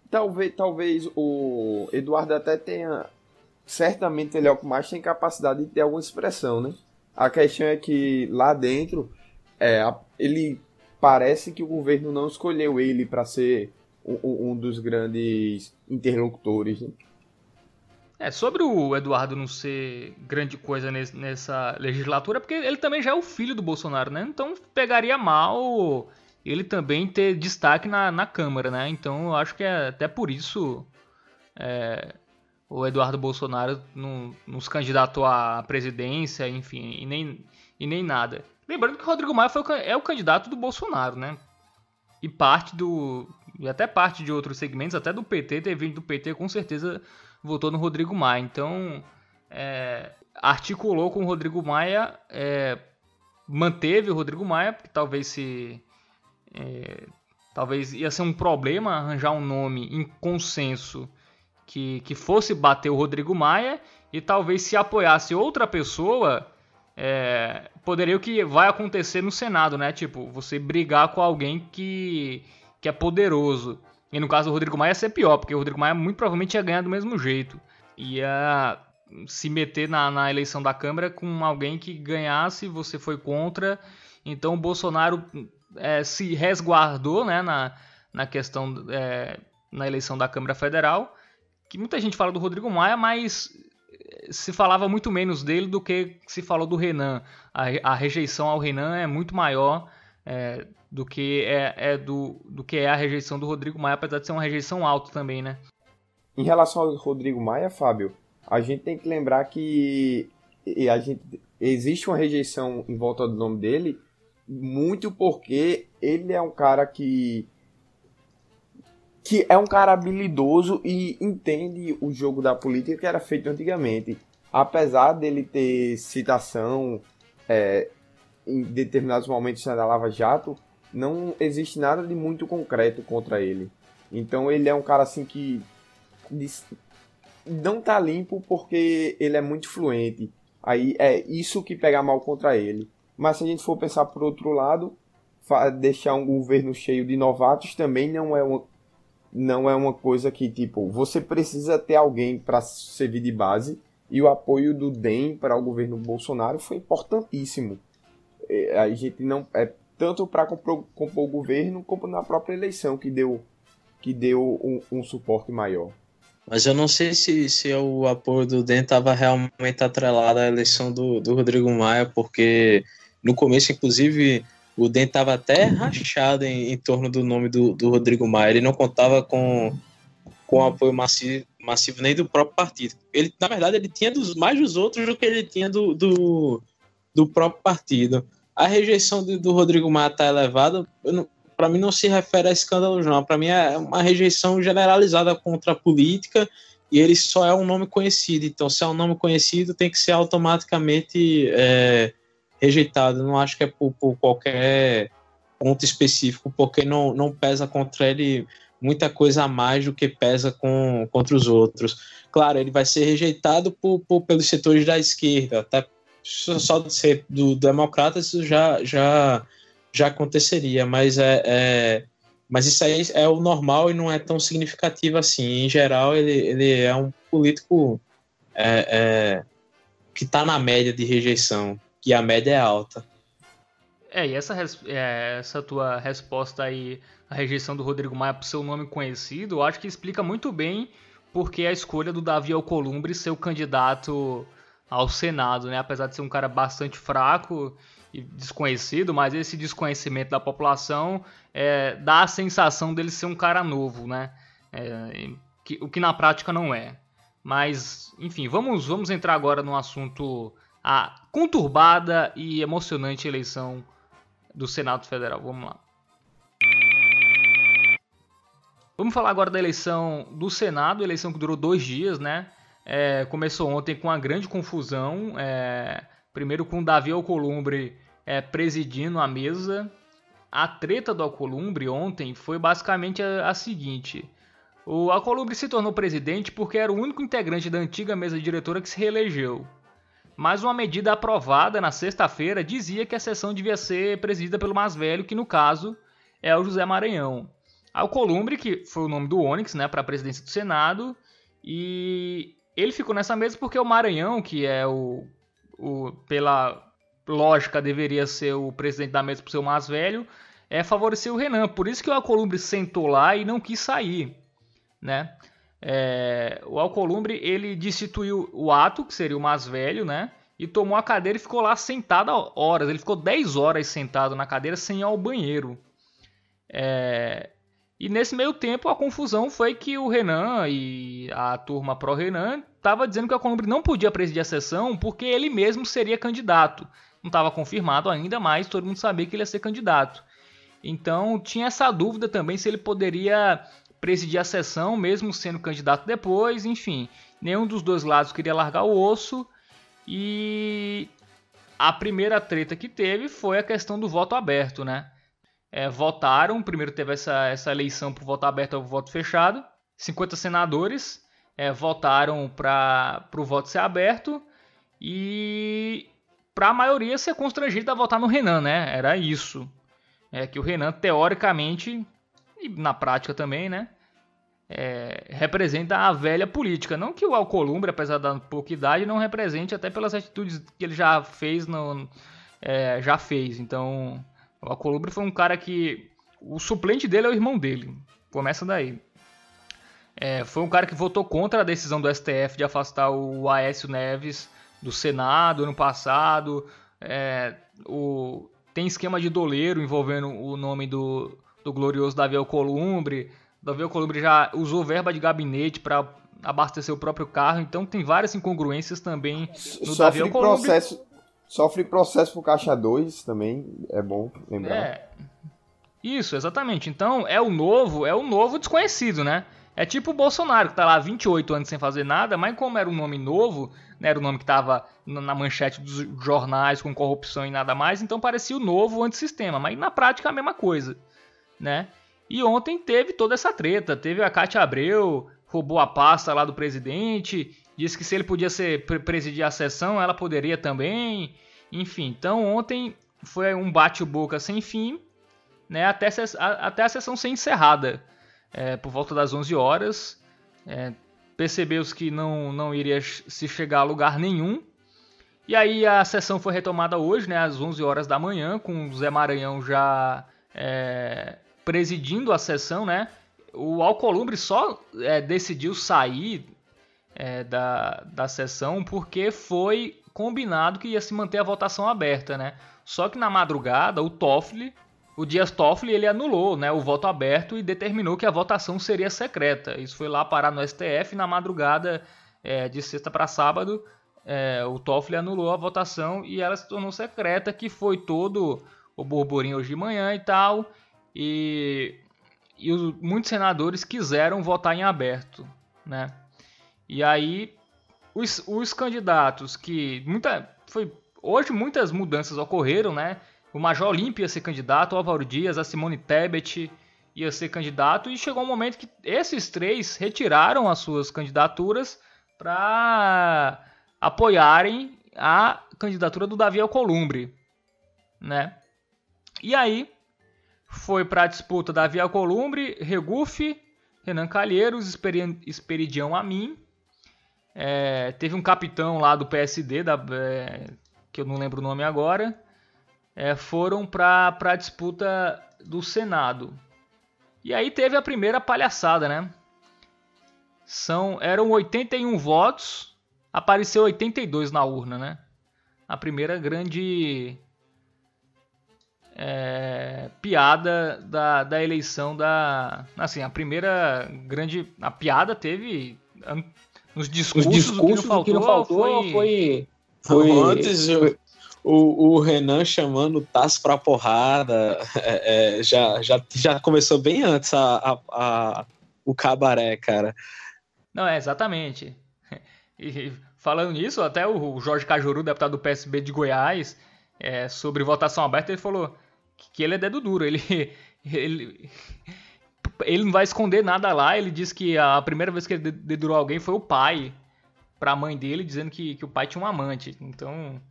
Talvez, talvez o Eduardo até tenha. Certamente ele é o que mais tem capacidade de ter alguma expressão, né? A questão é que lá dentro é, ele parece que o governo não escolheu ele para ser um, um, dos grandes interlocutores. Né? É, sobre o Eduardo não ser grande coisa nessa legislatura, porque ele também já é o filho do Bolsonaro, né? Então pegaria mal ele também ter destaque na, na Câmara, né? Então eu acho que é até por isso é, o Eduardo Bolsonaro não, não se candidatou à presidência, enfim, e nem, e nem nada. Lembrando que o Rodrigo Maia foi, é o candidato do Bolsonaro, né? E parte do. E até parte de outros segmentos, até do PT, teve vindo do PT, com certeza votou no Rodrigo Maia. Então, é, articulou com o Rodrigo Maia, é, manteve o Rodrigo Maia, que talvez se é, talvez ia ser um problema arranjar um nome em consenso que, que fosse bater o Rodrigo Maia e talvez se apoiasse outra pessoa, é, poderia o que vai acontecer no Senado, né? Tipo, você brigar com alguém que, que é poderoso. E no caso do Rodrigo Maia ia ser pior, porque o Rodrigo Maia muito provavelmente ia ganhar do mesmo jeito. Ia se meter na, na eleição da Câmara com alguém que ganhasse, você foi contra. Então o Bolsonaro é, se resguardou né, na, na questão é, na eleição da Câmara Federal, que muita gente fala do Rodrigo Maia, mas se falava muito menos dele do que se falou do Renan. A, a rejeição ao Renan é muito maior é, do que é, é, do, do que é a rejeição do Rodrigo Maia, apesar de ser uma rejeição alta também, né? Em relação ao Rodrigo Maia, Fábio, a gente tem que lembrar que a gente, existe uma rejeição em volta do nome dele, muito porque ele é um cara que que é um cara habilidoso e entende o jogo da política que era feito antigamente. Apesar dele ter citação é, em determinados momentos da Lava Jato, não existe nada de muito concreto contra ele. Então ele é um cara assim que não tá limpo porque ele é muito fluente. Aí é isso que pega mal contra ele. Mas se a gente for pensar por outro lado, deixar um governo cheio de novatos também não é uma, não é uma coisa que, tipo, você precisa ter alguém para servir de base. E o apoio do DEM para o governo Bolsonaro foi importantíssimo. É, a gente não. É tanto para compor, compor, o governo, como na própria eleição que deu, que deu um, um suporte maior. Mas eu não sei se, se o apoio do DEM estava realmente atrelado à eleição do, do Rodrigo Maia, porque no começo, inclusive, o DEM estava até rachado em, em, torno do nome do, do Rodrigo Maia. Ele não contava com, com apoio massivo, massivo nem do próprio partido. Ele, na verdade, ele tinha dos, mais dos outros do que ele tinha do, do, do próprio partido. A rejeição do, do Rodrigo Maia está elevada. Para mim, não se refere a escândalos, não. Para mim, é uma rejeição generalizada contra a política e ele só é um nome conhecido. Então, se é um nome conhecido, tem que ser automaticamente. É, rejeitado. Não acho que é por, por qualquer ponto específico, porque não, não pesa contra ele muita coisa a mais do que pesa com, contra os outros. Claro, ele vai ser rejeitado por, por pelos setores da esquerda, até só de ser do, democrata isso já, já, já aconteceria, mas é, é, mas isso aí é o normal e não é tão significativo assim. Em geral, ele, ele é um político é, é, que está na média de rejeição que a média é alta. É, e essa, é, essa tua resposta aí, a rejeição do Rodrigo Maia por seu nome conhecido, eu acho que explica muito bem porque a escolha do Davi Alcolumbre ser o candidato ao Senado, né? Apesar de ser um cara bastante fraco e desconhecido, mas esse desconhecimento da população é, dá a sensação dele ser um cara novo, né? É, que, o que na prática não é. Mas, enfim, vamos, vamos entrar agora no assunto a conturbada e emocionante eleição do Senado Federal. Vamos lá. Vamos falar agora da eleição do Senado, eleição que durou dois dias, né? É, começou ontem com uma grande confusão. É, primeiro com Davi Alcolumbre é, presidindo a mesa. A treta do Alcolumbre ontem foi basicamente a, a seguinte. O Alcolumbre se tornou presidente porque era o único integrante da antiga mesa diretora que se reelegeu. Mas uma medida aprovada na sexta-feira dizia que a sessão devia ser presidida pelo mais velho, que no caso é o José Maranhão. Alcolumbre, que foi o nome do Onyx, né, para a presidência do Senado, e ele ficou nessa mesa porque o Maranhão, que é o, o pela lógica deveria ser o presidente da mesa por ser o mais velho, é favoreceu o Renan. Por isso que o Alcolumbre sentou lá e não quis sair, né? É, o Alcolumbre ele destituiu o Ato, que seria o mais velho, né? E tomou a cadeira e ficou lá sentado horas. Ele ficou 10 horas sentado na cadeira sem ir ao banheiro. É, e nesse meio tempo a confusão foi que o Renan e a turma pró-Renan estava dizendo que a Columbre não podia presidir a sessão porque ele mesmo seria candidato. Não estava confirmado ainda, mas todo mundo sabia que ele ia ser candidato. Então tinha essa dúvida também se ele poderia presidir a sessão, mesmo sendo candidato depois, enfim. Nenhum dos dois lados queria largar o osso. E a primeira treta que teve foi a questão do voto aberto, né? É, votaram. Primeiro teve essa, essa eleição por voto aberto ou voto fechado. 50 senadores é, votaram para o voto ser aberto e para a maioria ser constrangida a votar no Renan, né? Era isso. É que o Renan, teoricamente, e na prática também, né? É, representa a velha política. Não que o Alcolumbre, apesar da pouca idade, não represente, até pelas atitudes que ele já fez, no, é, já fez. Então, o Alcolumbre foi um cara que. O suplente dele é o irmão dele. Começa daí. É, foi um cara que votou contra a decisão do STF de afastar o Aécio Neves do Senado ano passado. É, o, tem esquema de doleiro envolvendo o nome do, do glorioso Davi Alcolumbre. Davi Alcolumbre já usou verba de gabinete para abastecer o próprio carro, então tem várias incongruências também no Sofre Davi Alcolumbre. Processo, Sofre processo por caixa 2 também, é bom lembrar. É. Isso, exatamente. Então, é o novo, é o novo desconhecido, né? É tipo o Bolsonaro, que tá lá 28 anos sem fazer nada, mas como era um nome novo, né, era o um nome que tava na manchete dos jornais com corrupção e nada mais, então parecia o novo antissistema, mas na prática é a mesma coisa, né? E ontem teve toda essa treta, teve a Cátia Abreu, roubou a pasta lá do presidente, disse que se ele podia ser presidir a sessão, ela poderia também. Enfim, então ontem foi um bate-boca sem fim, né, até, até a sessão ser encerrada, é, por volta das 11 horas. É, Percebeu-se que não, não iria se chegar a lugar nenhum. E aí a sessão foi retomada hoje, né, às 11 horas da manhã, com o Zé Maranhão já é, presidindo a sessão, né? O Alcolumbre só é, decidiu sair é, da, da sessão porque foi combinado que ia se manter a votação aberta, né? Só que na madrugada o Toffoli, o Dias Toffoli, ele anulou, né, o voto aberto e determinou que a votação seria secreta. Isso foi lá parar no STF na madrugada é, de sexta para sábado. É, o Toffoli anulou a votação e ela se tornou secreta, que foi todo o burburinho hoje de manhã e tal. E, e os, muitos senadores quiseram votar em aberto, né? E aí, os, os candidatos que. Muita, foi, hoje muitas mudanças ocorreram, né? O Major Olímpio ia ser candidato, o Álvaro Dias, a Simone Tebet ia ser candidato, e chegou um momento que esses três retiraram as suas candidaturas para apoiarem a candidatura do Davi Alcolumbre, né? E aí foi para a disputa Davi Alcolumbre, Regufe, Renan Calheiros, Esperidião Amin é, teve um capitão lá do PSD, da, é, que eu não lembro o nome agora, é, foram para a disputa do Senado. E aí teve a primeira palhaçada, né? São, eram 81 votos apareceu 82 na urna, né? A primeira grande é, piada da, da eleição da. Assim, a primeira grande. A piada teve. Nos discursos, Os discursos o que não faltou, que não faltou foi, foi, foi. Antes, o, o Renan chamando o Tasso pra porrada. É, é, já, já, já começou bem antes a, a, a, o cabaré, cara. Não, é, exatamente. E falando nisso, até o Jorge Cajuru, deputado do PSB de Goiás, é, sobre votação aberta, ele falou que ele é dedo duro. Ele, *laughs* ele, ele não vai esconder nada lá. Ele disse que a primeira vez que ele dedurou alguém foi o pai para a mãe dele, dizendo que, que o pai tinha um amante. Então,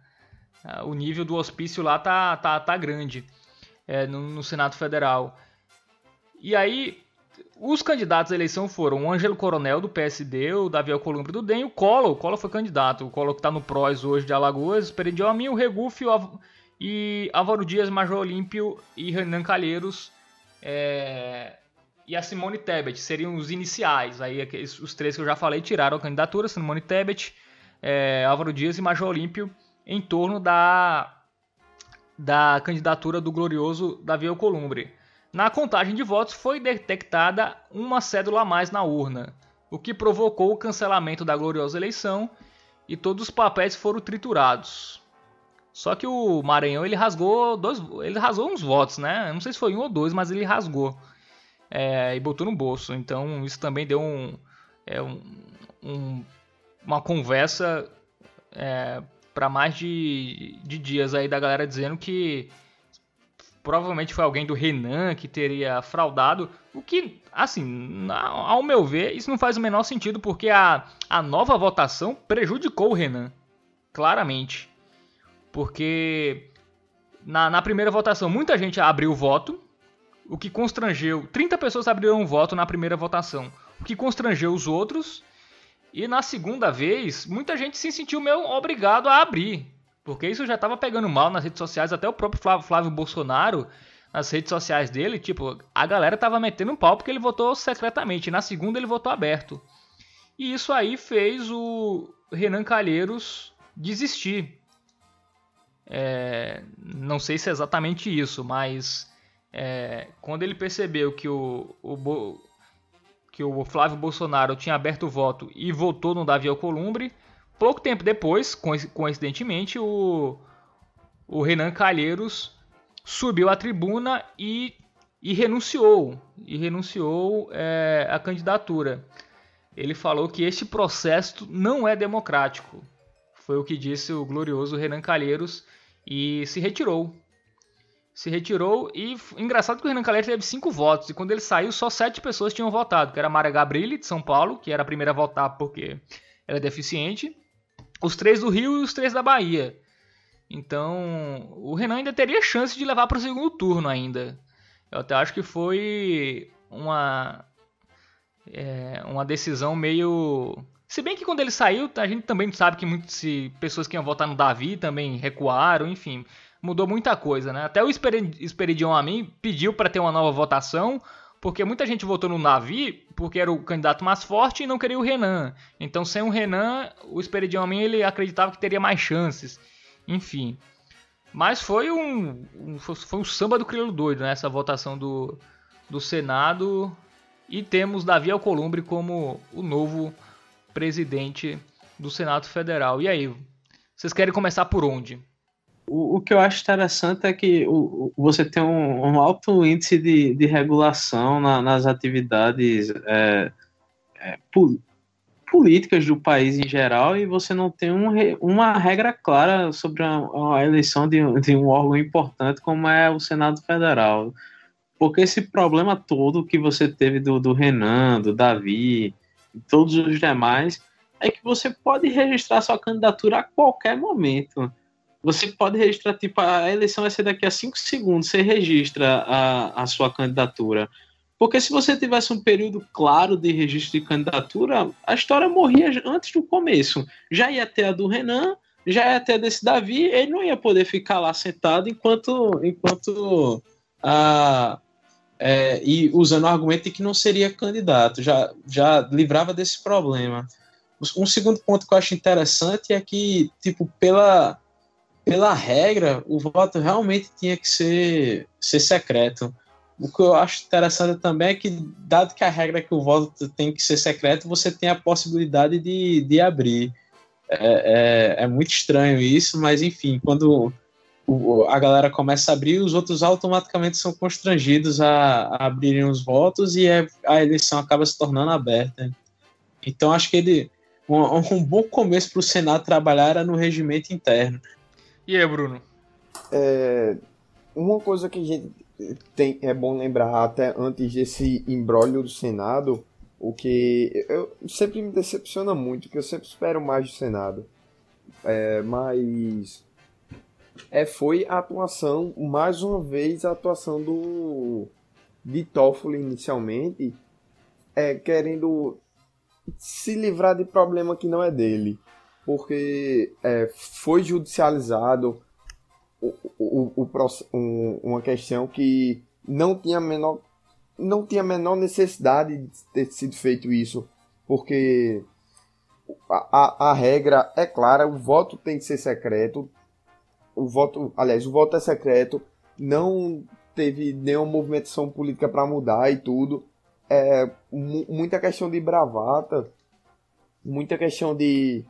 o nível do hospício lá tá, tá, tá grande é, no, no Senado Federal. E aí, os candidatos à eleição foram o Ângelo Coronel, do PSD, o Davi Alcolumbre do DEM o Collor. O Collor foi candidato. O Collor que está no PROS hoje de Alagoas, Peridiomi, o Reguf e Álvaro Dias, Major Olímpio e Renan Calheiros é, e a Simone Tebet. Seriam os iniciais. Aí os três que eu já falei tiraram a candidatura, Simone Tebet, é, Álvaro Dias e Major Olímpio, em torno da, da candidatura do glorioso Davi Alcolumbre. Na contagem de votos foi detectada uma cédula a mais na urna, o que provocou o cancelamento da gloriosa eleição e todos os papéis foram triturados. Só que o Maranhão ele rasgou dois, ele rasgou uns votos, né? Não sei se foi um ou dois, mas ele rasgou é, e botou no bolso. Então isso também deu um, é, um, um uma conversa é, para mais de, de dias aí da galera dizendo que provavelmente foi alguém do Renan que teria fraudado. O que, assim, ao meu ver, isso não faz o menor sentido, porque a, a nova votação prejudicou o Renan. Claramente. Porque na, na primeira votação muita gente abriu o voto, o que constrangeu. 30 pessoas abriram o voto na primeira votação, o que constrangeu os outros. E na segunda vez, muita gente se sentiu meio obrigado a abrir. Porque isso já estava pegando mal nas redes sociais, até o próprio Flávio, Flávio Bolsonaro, nas redes sociais dele, tipo, a galera tava metendo um pau porque ele votou secretamente. Na segunda ele votou aberto. E isso aí fez o Renan Calheiros desistir. É, não sei se é exatamente isso, mas é, quando ele percebeu que o, o, que o Flávio Bolsonaro tinha aberto o voto e votou no Davi Alcolumbre, Pouco tempo depois, coincidentemente, o, o Renan Calheiros subiu à tribuna e, e renunciou. E renunciou é, à candidatura. Ele falou que este processo não é democrático. Foi o que disse o glorioso Renan Calheiros e se retirou. Se retirou e engraçado que o Renan Calheiros teve cinco votos e quando ele saiu só sete pessoas tinham votado, que era a Mara Gabrilli de São Paulo, que era a primeira a votar porque ela é deficiente, os três do Rio e os três da Bahia. Então, o Renan ainda teria chance de levar para o segundo turno ainda. Eu até acho que foi uma é, uma decisão meio se bem que quando ele saiu, a gente também sabe que muitas pessoas que iam votar no Davi também recuaram, enfim, mudou muita coisa, né? Até o Esperidion a mim pediu para ter uma nova votação, porque muita gente votou no Navi porque era o candidato mais forte e não queria o Renan. Então, sem o Renan, o Esperidião Amin ele acreditava que teria mais chances. Enfim. Mas foi um, um, foi um samba do crioulo doido né? votação do, do Senado. E temos Davi Alcolumbre como o novo presidente do Senado Federal. E aí, vocês querem começar por onde? O, que eu acho interessante é que o, você tem um, um alto índice de, de regulação na, nas atividades é, é, políticas do país em geral e você não tem um, uma regra clara sobre a, a eleição de, de um órgão importante como é o Senado Federal. Porque esse problema todo que você teve do, do Renan, do Davi, e todos os demais, é que você pode registrar sua candidatura a qualquer momento você pode registrar, tipo, a eleição vai ser daqui a cinco segundos, você registra a, a sua candidatura. Porque se você tivesse um período claro de registro de candidatura, a história morria antes do começo. Já ia ter a do Renan, já ia ter a desse Davi, ele não ia poder ficar lá sentado enquanto. enquanto a, é, e usando o argumento de que não seria candidato, já, já livrava desse problema. um segundo ponto que eu acho interessante é que, tipo, pela, pela regra, o voto realmente tinha que ser, ser secreto. O que eu acho interessante também é que, dado que a regra é que o voto tem que ser secreto, você tem a possibilidade de, de abrir. É, é, é muito estranho isso, mas enfim, quando a galera começa a abrir, os outros automaticamente são constrangidos a, a abrirem os votos e é, a eleição acaba se tornando aberta. Então acho que ele um, um bom começo para o Senado trabalhar era no regimento interno. E aí, Bruno? É, uma coisa que a gente tem, é bom lembrar até antes desse embrólio do Senado, o que eu sempre me decepciona muito, que eu sempre espero mais do Senado. É, mas é, foi a atuação, mais uma vez, a atuação do de Toffoli inicialmente, é, querendo se livrar de problema que não é dele. Porque é, foi judicializado o, o, o, um, uma questão que não tinha menor não tinha a menor necessidade de ter sido feito isso, porque a, a, a, regra é clara, o voto tem que ser secreto, o voto, aliás, o voto é secreto, não teve nenhuma movimentação política para mudar e tudo. É muita questão de bravata, muita questão de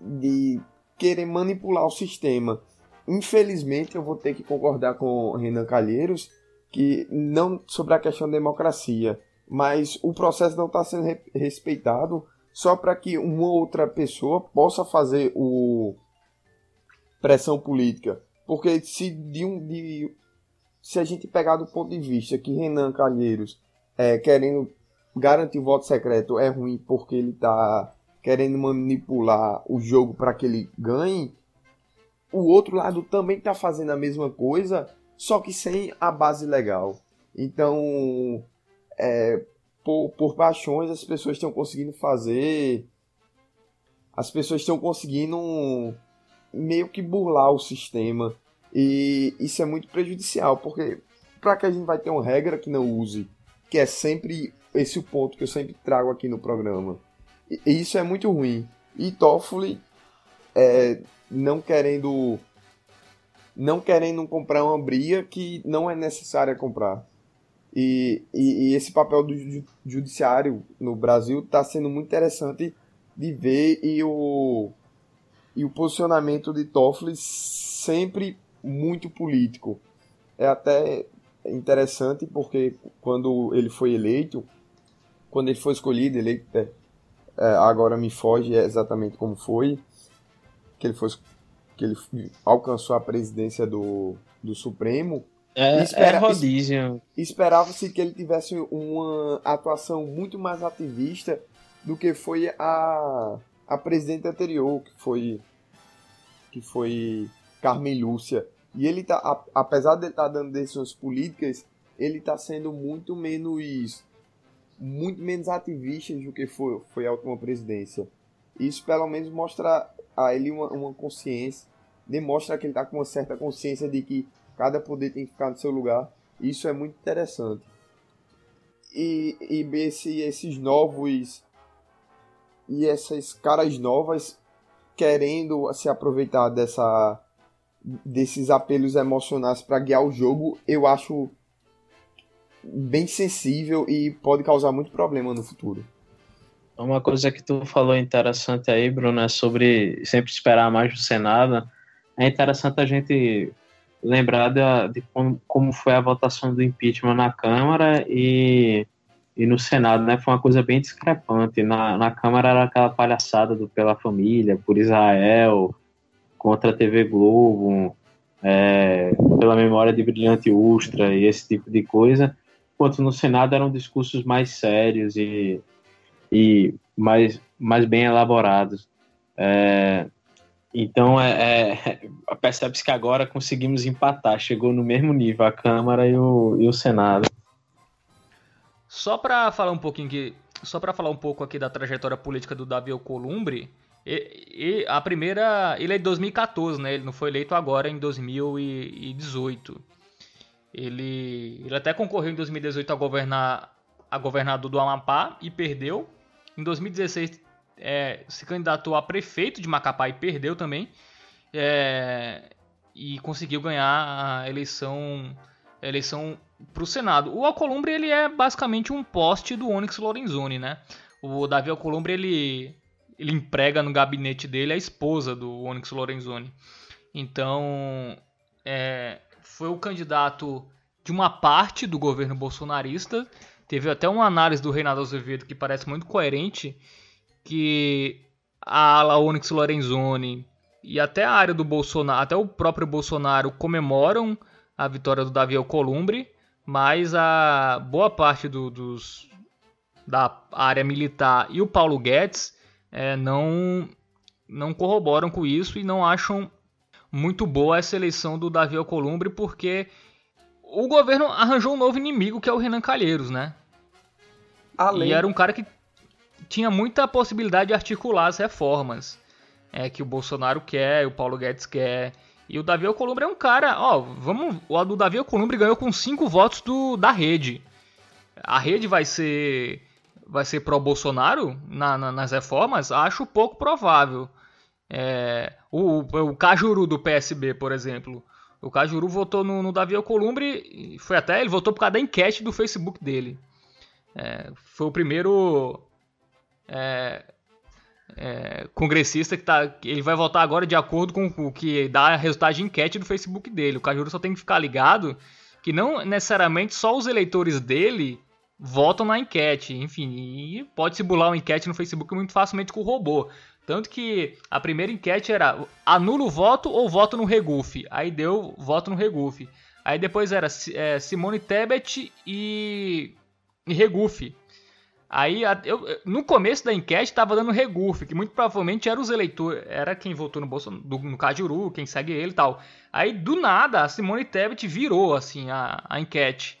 de querer manipular o sistema. Infelizmente, eu vou ter que concordar com o Renan Calheiros que não sobre a questão da democracia, mas o processo não está sendo respeitado só para que uma outra pessoa possa fazer o pressão política. Porque se de um de, se a gente pegar do ponto de vista que Renan Calheiros é querendo garantir voto secreto é ruim porque ele está querendo manipular o jogo para que ele ganhe, o outro lado também está fazendo a mesma coisa, só que sem a base legal. Então, é, por, por paixões, as pessoas estão conseguindo fazer. As pessoas estão conseguindo meio que burlar o sistema. E isso é muito prejudicial, porque para que a gente vai ter uma regra que não use, que é sempre esse o ponto que eu sempre trago aqui no programa. E isso é muito ruim. E Toffoli, é, não querendo não querendo comprar uma bria que não é necessária comprar. E, e, e esse papel do judiciário no Brasil está sendo muito interessante de ver e o e o posicionamento de Toffoli sempre muito político. É até interessante porque quando ele foi eleito, quando ele foi escolhido, eleito, é, é, agora me foge exatamente como foi, que ele foi que ele alcançou a presidência do, do Supremo. É, espera, é rodízio. Esperava-se que ele tivesse uma atuação muito mais ativista do que foi a, a presidente anterior, que foi que foi Carmen Lúcia. E ele tá, apesar de ele estar tá dando decisões políticas, ele está sendo muito menos muito menos ativista do que foi, foi a última presidência. Isso pelo menos mostra a ele uma, uma consciência, demonstra que ele está com uma certa consciência de que cada poder tem que ficar no seu lugar. Isso é muito interessante. E, e esse, esses novos e essas caras novas querendo se aproveitar dessa desses apelos emocionais para guiar o jogo, eu acho bem sensível e pode causar muito problema no futuro. Uma coisa que tu falou interessante aí, Bruno, é sobre sempre esperar mais do Senado. É interessante a gente lembrar de, de como, como, foi a votação do impeachment na Câmara e, e no Senado, né? Foi uma coisa bem discrepante. Na, na Câmara era aquela palhaçada do Pela Família, por Israel, contra a TV Globo, é, pela memória de Brilhante Ustra e esse tipo de coisa enquanto no Senado eram discursos mais sérios e, e mais, mais bem elaborados. É, então, é, é *laughs* percebe-se que agora conseguimos empatar, chegou no mesmo nível a Câmara e o, e o Senado. Só para falar um pouquinho que, só para falar um pouco aqui da trajetória política do Davi Alcolumbre, e, e, a primeira, ele é de 2014, né? Ele não foi eleito agora em 2018. Ele, ele até concorreu em 2018 a governar a governador do Amapá e perdeu. Em 2016 é, se candidatou a prefeito de Macapá e perdeu também. É, e conseguiu ganhar a eleição, eleição para o Senado. O Alcolumbre ele é basicamente um poste do Onyx Lorenzoni, né? O Davi Alcolumbre ele, ele emprega no gabinete dele a esposa do Onyx Lorenzoni. Então, é, foi o candidato de uma parte do governo bolsonarista. Teve até uma análise do Reinaldo Azevedo que parece muito coerente, que a ala Onyx Lorenzoni e até a área do Bolsonaro, até o próprio Bolsonaro comemoram a vitória do Davi Alcolumbre, mas a boa parte do, dos, da área militar e o Paulo Guedes é, não, não corroboram com isso e não acham muito boa essa eleição do Davi Alcolumbre, porque o governo arranjou um novo inimigo, que é o Renan Calheiros, né? Além... E era um cara que tinha muita possibilidade de articular as reformas é, que o Bolsonaro quer, o Paulo Guedes quer. E o Davi Alcolumbre é um cara, ó, vamos, o do Davi Alcolumbre ganhou com cinco votos do, da rede. A rede vai ser vai ser pró Bolsonaro na, na, nas reformas? Acho pouco provável. É, o, o Cajuru do PSB, por exemplo. O Cajuru votou no, no Davi Alcolumbre, foi até, ele votou por causa da enquete do Facebook dele. É, foi o primeiro é, é, congressista que tá. Ele vai votar agora de acordo com o que dá resultado de enquete do Facebook dele. O Cajuru só tem que ficar ligado que não necessariamente só os eleitores dele votam na enquete. Enfim, e pode se bular uma enquete no Facebook muito facilmente com o robô. Tanto que a primeira enquete era anula o voto ou voto no Regufe. Aí deu voto no Regufe. Aí depois era é, Simone Tebet e, e Regufe. Aí eu, no começo da enquete estava dando Regufe, que muito provavelmente era os eleitores, era quem votou no Bolsonaro, no Cajuru, quem segue ele e tal. Aí do nada a Simone Tebet virou assim a, a enquete.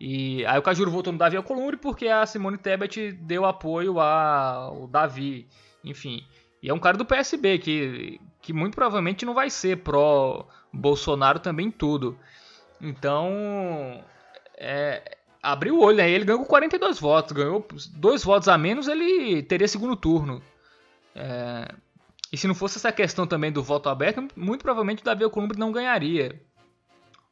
E aí o Cajuru votou no Davi Alcolumbre porque a Simone Tebet deu apoio ao Davi, enfim. E é um cara do PSB, que, que muito provavelmente não vai ser pró-Bolsonaro também tudo. Então, é, abriu o olho, né? Ele ganhou com 42 votos, ganhou dois votos a menos, ele teria segundo turno. É, e se não fosse essa questão também do voto aberto, muito provavelmente o Davi Alcolumbre não ganharia.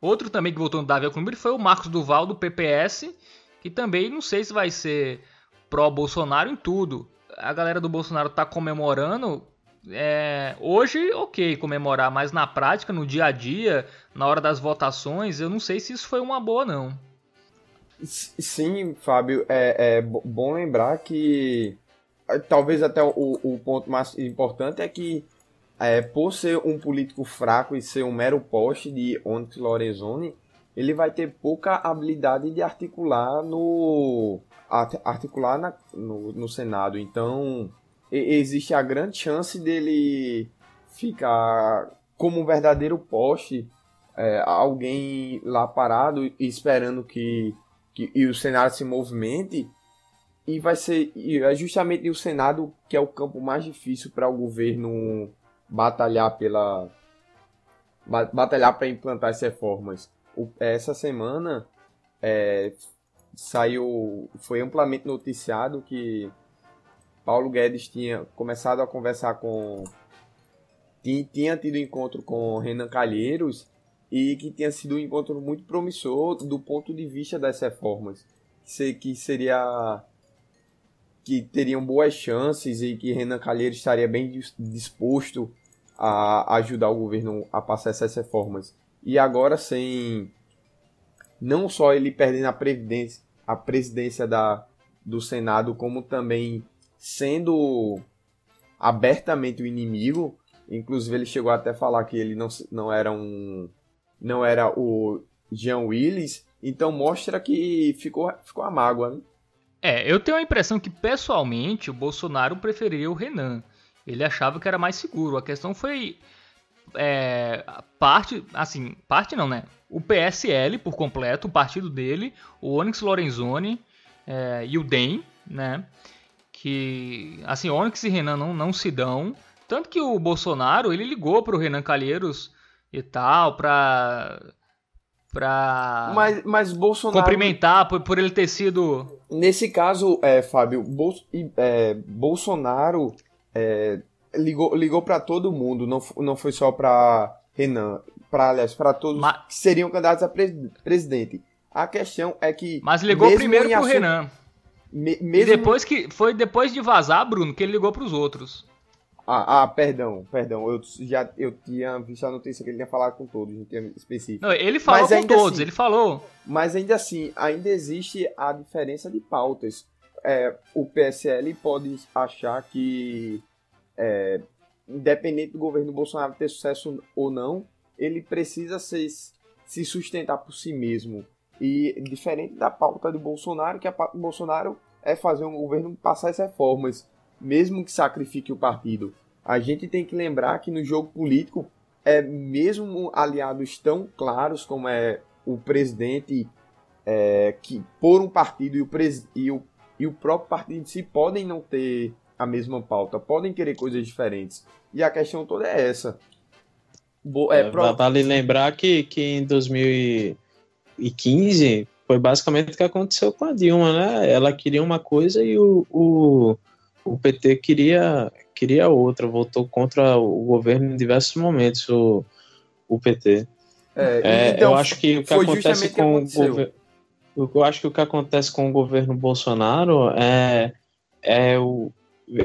Outro também que votou no Davi Alcolumbre foi o Marcos Duval, do PPS, que também não sei se vai ser pró-Bolsonaro em tudo a galera do Bolsonaro tá comemorando. É, hoje, ok, comemorar, mas na prática, no dia a dia, na hora das votações, eu não sei se isso foi uma boa, não. Sim, Fábio, é, é bom lembrar que é, talvez até o, o ponto mais importante é que é, por ser um político fraco e ser um mero poste de Onyx Lorenzoni, ele vai ter pouca habilidade de articular no articular na, no, no Senado. Então, existe a grande chance dele ficar como um verdadeiro poste, é, alguém lá parado esperando que, que e o Senado se movimente. E vai ser e é justamente o Senado que é o campo mais difícil para o governo batalhar pela batalhar para implantar as reformas. O, essa semana é, saiu, foi amplamente noticiado que Paulo Guedes tinha começado a conversar com tinha, tinha tido encontro com Renan Calheiros e que tinha sido um encontro muito promissor do ponto de vista das reformas, que seria que teriam boas chances e que Renan Calheiros estaria bem disposto a ajudar o governo a passar essas reformas. E agora sem não só ele perdendo a previdência, a presidência da, do Senado como também sendo abertamente o inimigo. Inclusive ele chegou até a falar que ele não, não era um não era o Jean Willis, então mostra que ficou ficou a mágoa, né? É, eu tenho a impressão que pessoalmente o Bolsonaro preferiria o Renan. Ele achava que era mais seguro. A questão foi é, parte, assim, parte não, né? o PSL por completo, o partido dele, o Onyx Lorenzoni é, e o DEM, né? Que, assim, Onyx e Renan não, não se dão. Tanto que o Bolsonaro, ele ligou para o Renan Calheiros e tal, para pra mas, mas Bolsonaro... cumprimentar por, por ele ter sido. Nesse caso, é, Fábio, Bol... é, Bolsonaro é, ligou, ligou para todo mundo, não, não foi só para Renan, para aliás, para todos mas... que seriam candidatos a presidente. A questão é que. Mas ligou primeiro pro assunto... Renan. Me, mesmo... E depois que. Foi depois de vazar, Bruno, que ele ligou pros outros. Ah, ah, perdão, perdão. Eu já eu tinha visto a notícia que ele tinha falado com todos, não tinha específico. Não, ele falou mas com todos, assim, ele falou. Mas ainda assim, ainda existe a diferença de pautas. É, o PSL pode achar que, é, independente do governo Bolsonaro ter sucesso ou não, ele precisa se, se sustentar por si mesmo. E diferente da pauta do Bolsonaro, que a pauta do Bolsonaro é fazer um governo passar as reformas mesmo que sacrifique o partido. A gente tem que lembrar que no jogo político, é mesmo aliados tão claros como é o presidente é, que por um partido e o, pres, e, o, e o próprio partido em si podem não ter a mesma pauta, podem querer coisas diferentes. E a questão toda é essa. Bo, é, é, pro... Vale lembrar que, que em 2015 foi basicamente o que aconteceu com a Dilma, né? Ela queria uma coisa e o, o o PT queria, queria outra, votou contra o governo em diversos momentos, o, o PT. É, é, então, eu acho que o que acontece com que o governo. Eu acho que o que acontece com o governo Bolsonaro é, é, o,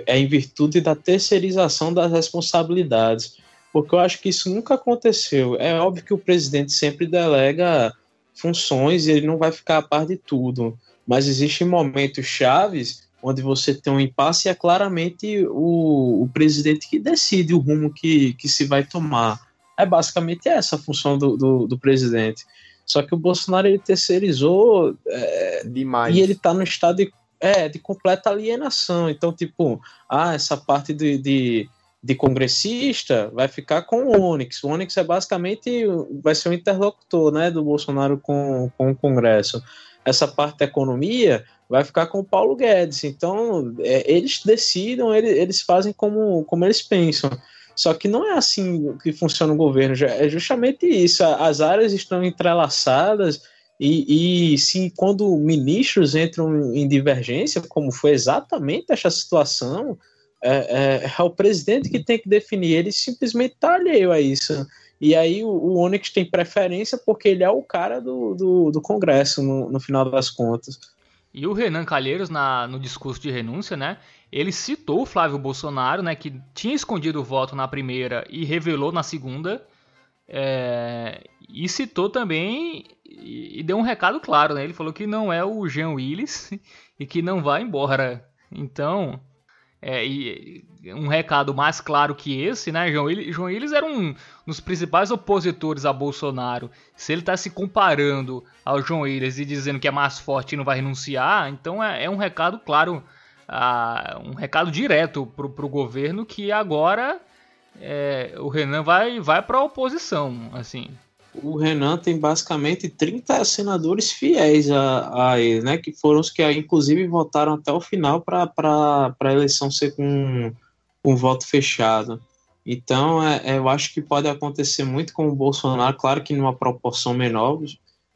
é em virtude da terceirização das responsabilidades. Porque eu acho que isso nunca aconteceu. É óbvio que o presidente sempre delega funções e ele não vai ficar a par de tudo. Mas existem momentos chaves onde você tem um impasse e é claramente o, o presidente que decide o rumo que, que se vai tomar. É basicamente essa a função do, do, do presidente. Só que o Bolsonaro ele terceirizou é, demais. E ele está no estado de, é, de completa alienação. Então, tipo, ah, essa parte de, de, de congressista vai ficar com o Onyx. O Onyx é basicamente vai ser o interlocutor né, do Bolsonaro com, com o Congresso. Essa parte da economia vai ficar com o Paulo Guedes. Então, é, eles decidam, eles, eles fazem como, como eles pensam. Só que não é assim que funciona o governo, é justamente isso. As áreas estão entrelaçadas e, e se quando ministros entram em divergência, como foi exatamente essa situação, é, é, é o presidente que tem que definir, ele simplesmente está alheio a isso. E aí o, o Onyx tem preferência porque ele é o cara do, do, do Congresso, no, no final das contas. E o Renan Calheiros, na, no discurso de renúncia, né, ele citou o Flávio Bolsonaro, né, que tinha escondido o voto na primeira e revelou na segunda, é, e citou também e, e, deu um recado claro, né, ele falou que não é o Jean Willis e que não vai embora. Então, é, e um recado mais claro que esse, né? João Willis, João Willis era um dos principais opositores a Bolsonaro. Se ele está se comparando ao João Willis e dizendo que é mais forte e não vai renunciar, então é, é um recado claro, uh, um recado direto para o governo que agora é, o Renan vai, vai para a oposição, assim o Renan tem basicamente 30 senadores fiéis a, a ele, né? Que foram os que, inclusive, votaram até o final para a eleição ser com um voto fechado. Então, é, é, eu acho que pode acontecer muito com o Bolsonaro, claro que numa proporção menor,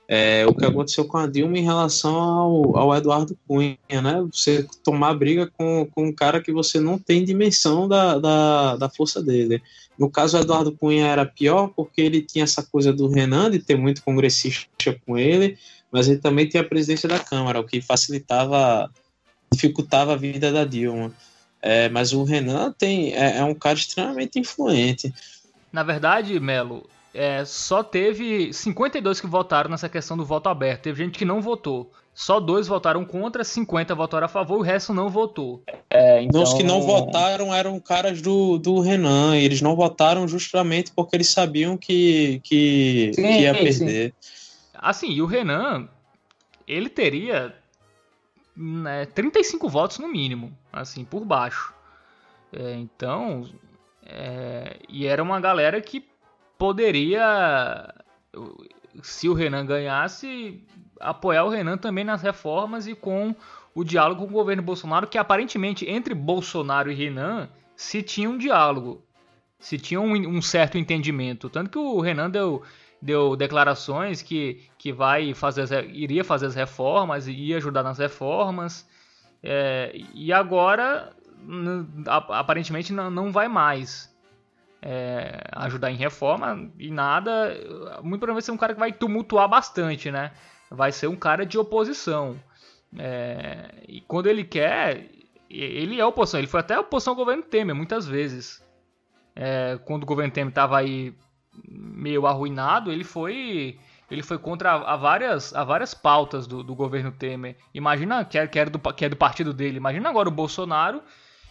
é, o que aconteceu com a Dilma em relação ao, ao Eduardo Cunha, né? Você tomar briga com, com um cara que você não tem dimensão da, da, da força dele. No caso, o Eduardo Cunha era pior porque ele tinha essa coisa do Renan de ter muito congressista com ele, mas ele também tinha a presidência da Câmara, o que facilitava, dificultava a vida da Dilma. É, mas o Renan tem, é, é, um cara extremamente influente. Na verdade, Melo, é, só teve 52 que votaram nessa questão do voto aberto. Teve gente que não votou. Só dois votaram contra, 50 votaram a favor, o resto não votou. É, então... Os que não votaram eram caras do, do Renan, eles não votaram justamente porque eles sabiam que, que, sim, que ia perder. Sim. Assim, e o Renan, ele teria né, 35 votos no mínimo, assim, por baixo. É, então, é, e era uma galera que poderia, se o Renan ganhasse, apoiar o Renan também nas reformas e com o diálogo com o governo Bolsonaro, que aparentemente entre Bolsonaro e Renan se tinha um diálogo, se tinha um, um certo entendimento. Tanto que o Renan deu, deu declarações que, que vai fazer iria fazer as reformas, ia ajudar nas reformas, é, e agora aparentemente não vai mais é, ajudar em reforma e nada. Muito provavelmente ser um cara que vai tumultuar bastante, né? Vai ser um cara de oposição. É, e quando ele quer, ele é oposição. Ele foi até oposição ao governo Temer muitas vezes. É, quando o governo Temer estava aí meio arruinado, ele foi ele foi contra a, a várias, a várias pautas do, do governo Temer. Imagina que é, que, é do, que é do partido dele. Imagina agora o Bolsonaro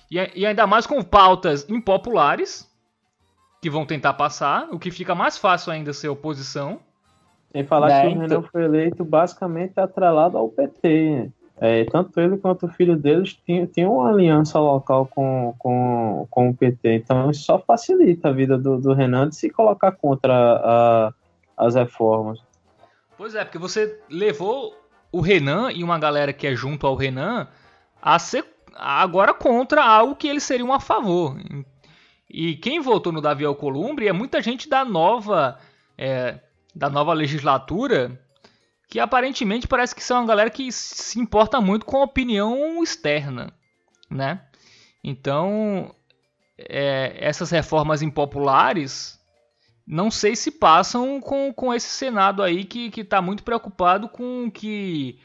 e, e ainda mais com pautas impopulares que vão tentar passar, o que fica mais fácil ainda ser oposição. Sem falar é, que o Renan então... foi eleito basicamente atrelado ao PT. É, tanto ele quanto o filho deles tinham, tinham uma aliança local com, com, com o PT. Então isso só facilita a vida do, do Renan de se colocar contra a, as reformas. Pois é, porque você levou o Renan e uma galera que é junto ao Renan a ser agora contra algo que eles seriam a favor. E quem votou no Davi Alcolumbre é muita gente da nova é, da nova legislatura que aparentemente parece que são uma galera que se importa muito com a opinião externa, né? Então, é, essas reformas impopulares não sei se passam com, com esse Senado aí que está muito preocupado com o que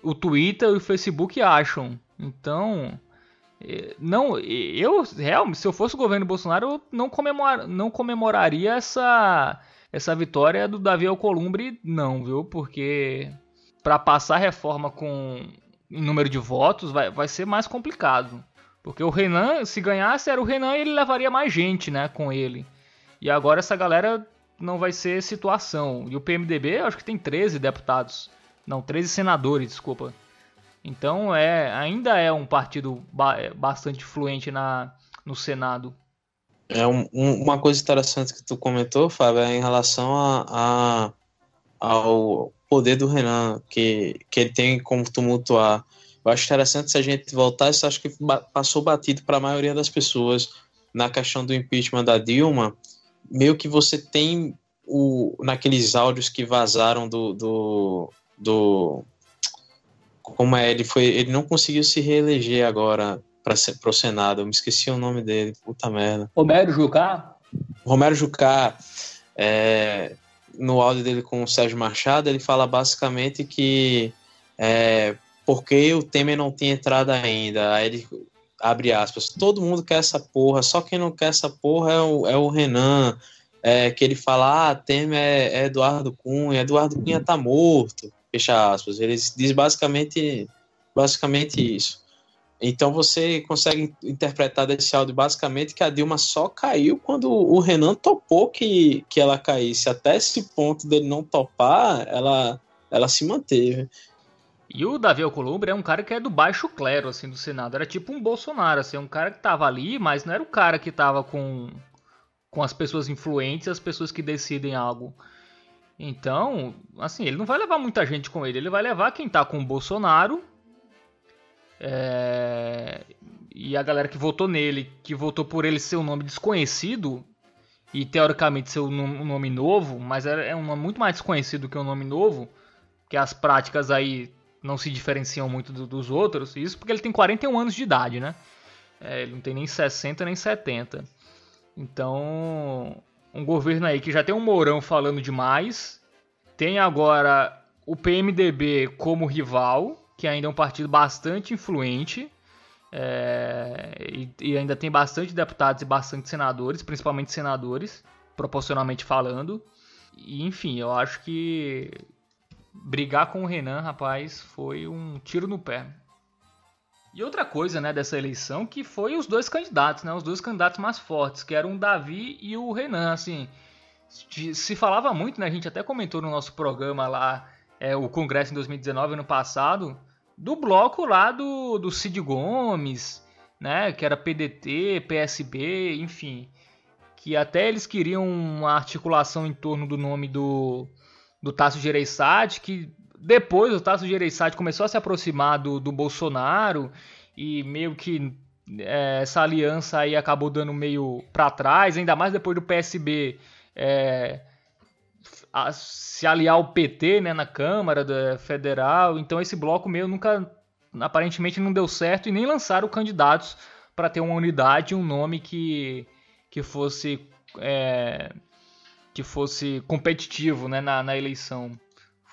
o Twitter e o Facebook acham. Então, não, eu realmente, se eu fosse o governo Bolsonaro, eu não, comemora, não comemoraria essa essa vitória do Davi Alcolumbre, não, viu? Porque para passar reforma com número de votos vai, vai ser mais complicado. Porque o Renan, se ganhasse, era o Renan e ele levaria mais gente, né, com ele. E agora essa galera não vai ser situação. E o PMDB, acho que tem 13 deputados. Não, 13 senadores, desculpa. Então é, ainda é um partido é, bastante influente na, no Senado. É um, uma coisa interessante que tu comentou, Fábio, é em relação a, a, ao poder do Renan, que, que ele tem como tumultuar. Eu acho interessante se a gente voltar, isso acho que passou batido para a maioria das pessoas na questão do impeachment da Dilma, meio que você tem o, naqueles áudios que vazaram do, do, do como é, ele foi, ele não conseguiu se reeleger agora para o Senado, eu me esqueci o nome dele, puta merda. Romero Jucá? Romero Jucá, é, no áudio dele com o Sérgio Machado, ele fala basicamente que é, porque o Temer não tinha entrado ainda, aí ele abre aspas, todo mundo quer essa porra, só quem não quer essa porra é o, é o Renan, é, que ele fala, ah, Temer é, é Eduardo Cunha, Eduardo Cunha tá morto, fecha aspas, ele diz basicamente, basicamente isso. Então você consegue interpretar desse áudio basicamente que a Dilma só caiu quando o Renan topou que, que ela caísse. Até esse ponto dele não topar, ela, ela se manteve. E o Davi Alcolumbre é um cara que é do baixo clero, assim, do Senado. Era tipo um Bolsonaro, assim, um cara que tava ali, mas não era o cara que tava com, com as pessoas influentes, as pessoas que decidem algo. Então, assim, ele não vai levar muita gente com ele. Ele vai levar quem tá com o Bolsonaro. É... E a galera que votou nele, que votou por ele ser um nome desconhecido, e teoricamente ser um nome novo, mas é um nome muito mais desconhecido que um nome novo, que as práticas aí não se diferenciam muito do, dos outros. Isso porque ele tem 41 anos de idade, né? É, ele não tem nem 60 nem 70. Então, um governo aí que já tem um Mourão falando demais, tem agora o PMDB como rival, que ainda é um partido bastante influente. É, e, e, ainda tem bastante deputados e bastante senadores, principalmente senadores, proporcionalmente falando. E, enfim, eu acho que brigar com o Renan, rapaz, foi um tiro no pé. E outra coisa, né, dessa eleição, que foi os dois candidatos, né, os dois candidatos mais fortes, que eram o Davi e o Renan, assim, se falava muito, né, a gente até comentou no nosso programa lá, é, o Congresso em 2019, ano passado, do bloco lá do, do Cid Gomes, né, que era PDT, PSB, enfim, que até eles queriam uma articulação em torno do nome do, do Tasso Gereissati, que depois o Tasso Gereissati começou a se aproximar do, do Bolsonaro e meio que é, essa aliança aí acabou dando meio para trás, ainda mais depois do PSB é, se aliar ao PT né, na Câmara Federal. Então esse bloco meio nunca, aparentemente, não deu certo e nem lançaram candidatos para ter uma unidade, um nome que, que fosse é, que fosse competitivo né, na, na eleição.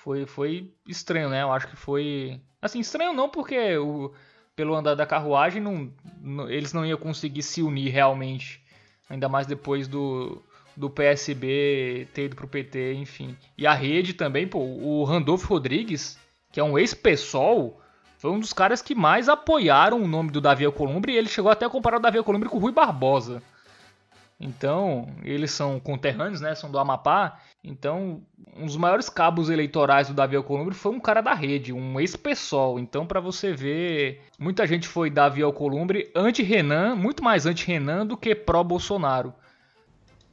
Foi, foi estranho, né? Eu acho que foi. Assim, estranho não, porque o, pelo andar da carruagem não, não, eles não iam conseguir se unir realmente. Ainda mais depois do, do PSB ter ido pro PT, enfim. E a rede também, pô, o Randolfo Rodrigues, que é um ex-PSOL, foi um dos caras que mais apoiaram o nome do Davi Alcolumbre e ele chegou até a comparar o Davi Alcolumbre com o Rui Barbosa. Então, eles são conterrâneos, né? São do Amapá. Então, um dos maiores cabos eleitorais do Davi Alcolumbre foi um cara da rede, um ex-PSOL. Então, para você ver, muita gente foi Davi Alcolumbre anti-Renan, muito mais anti-Renan do que pró-Bolsonaro.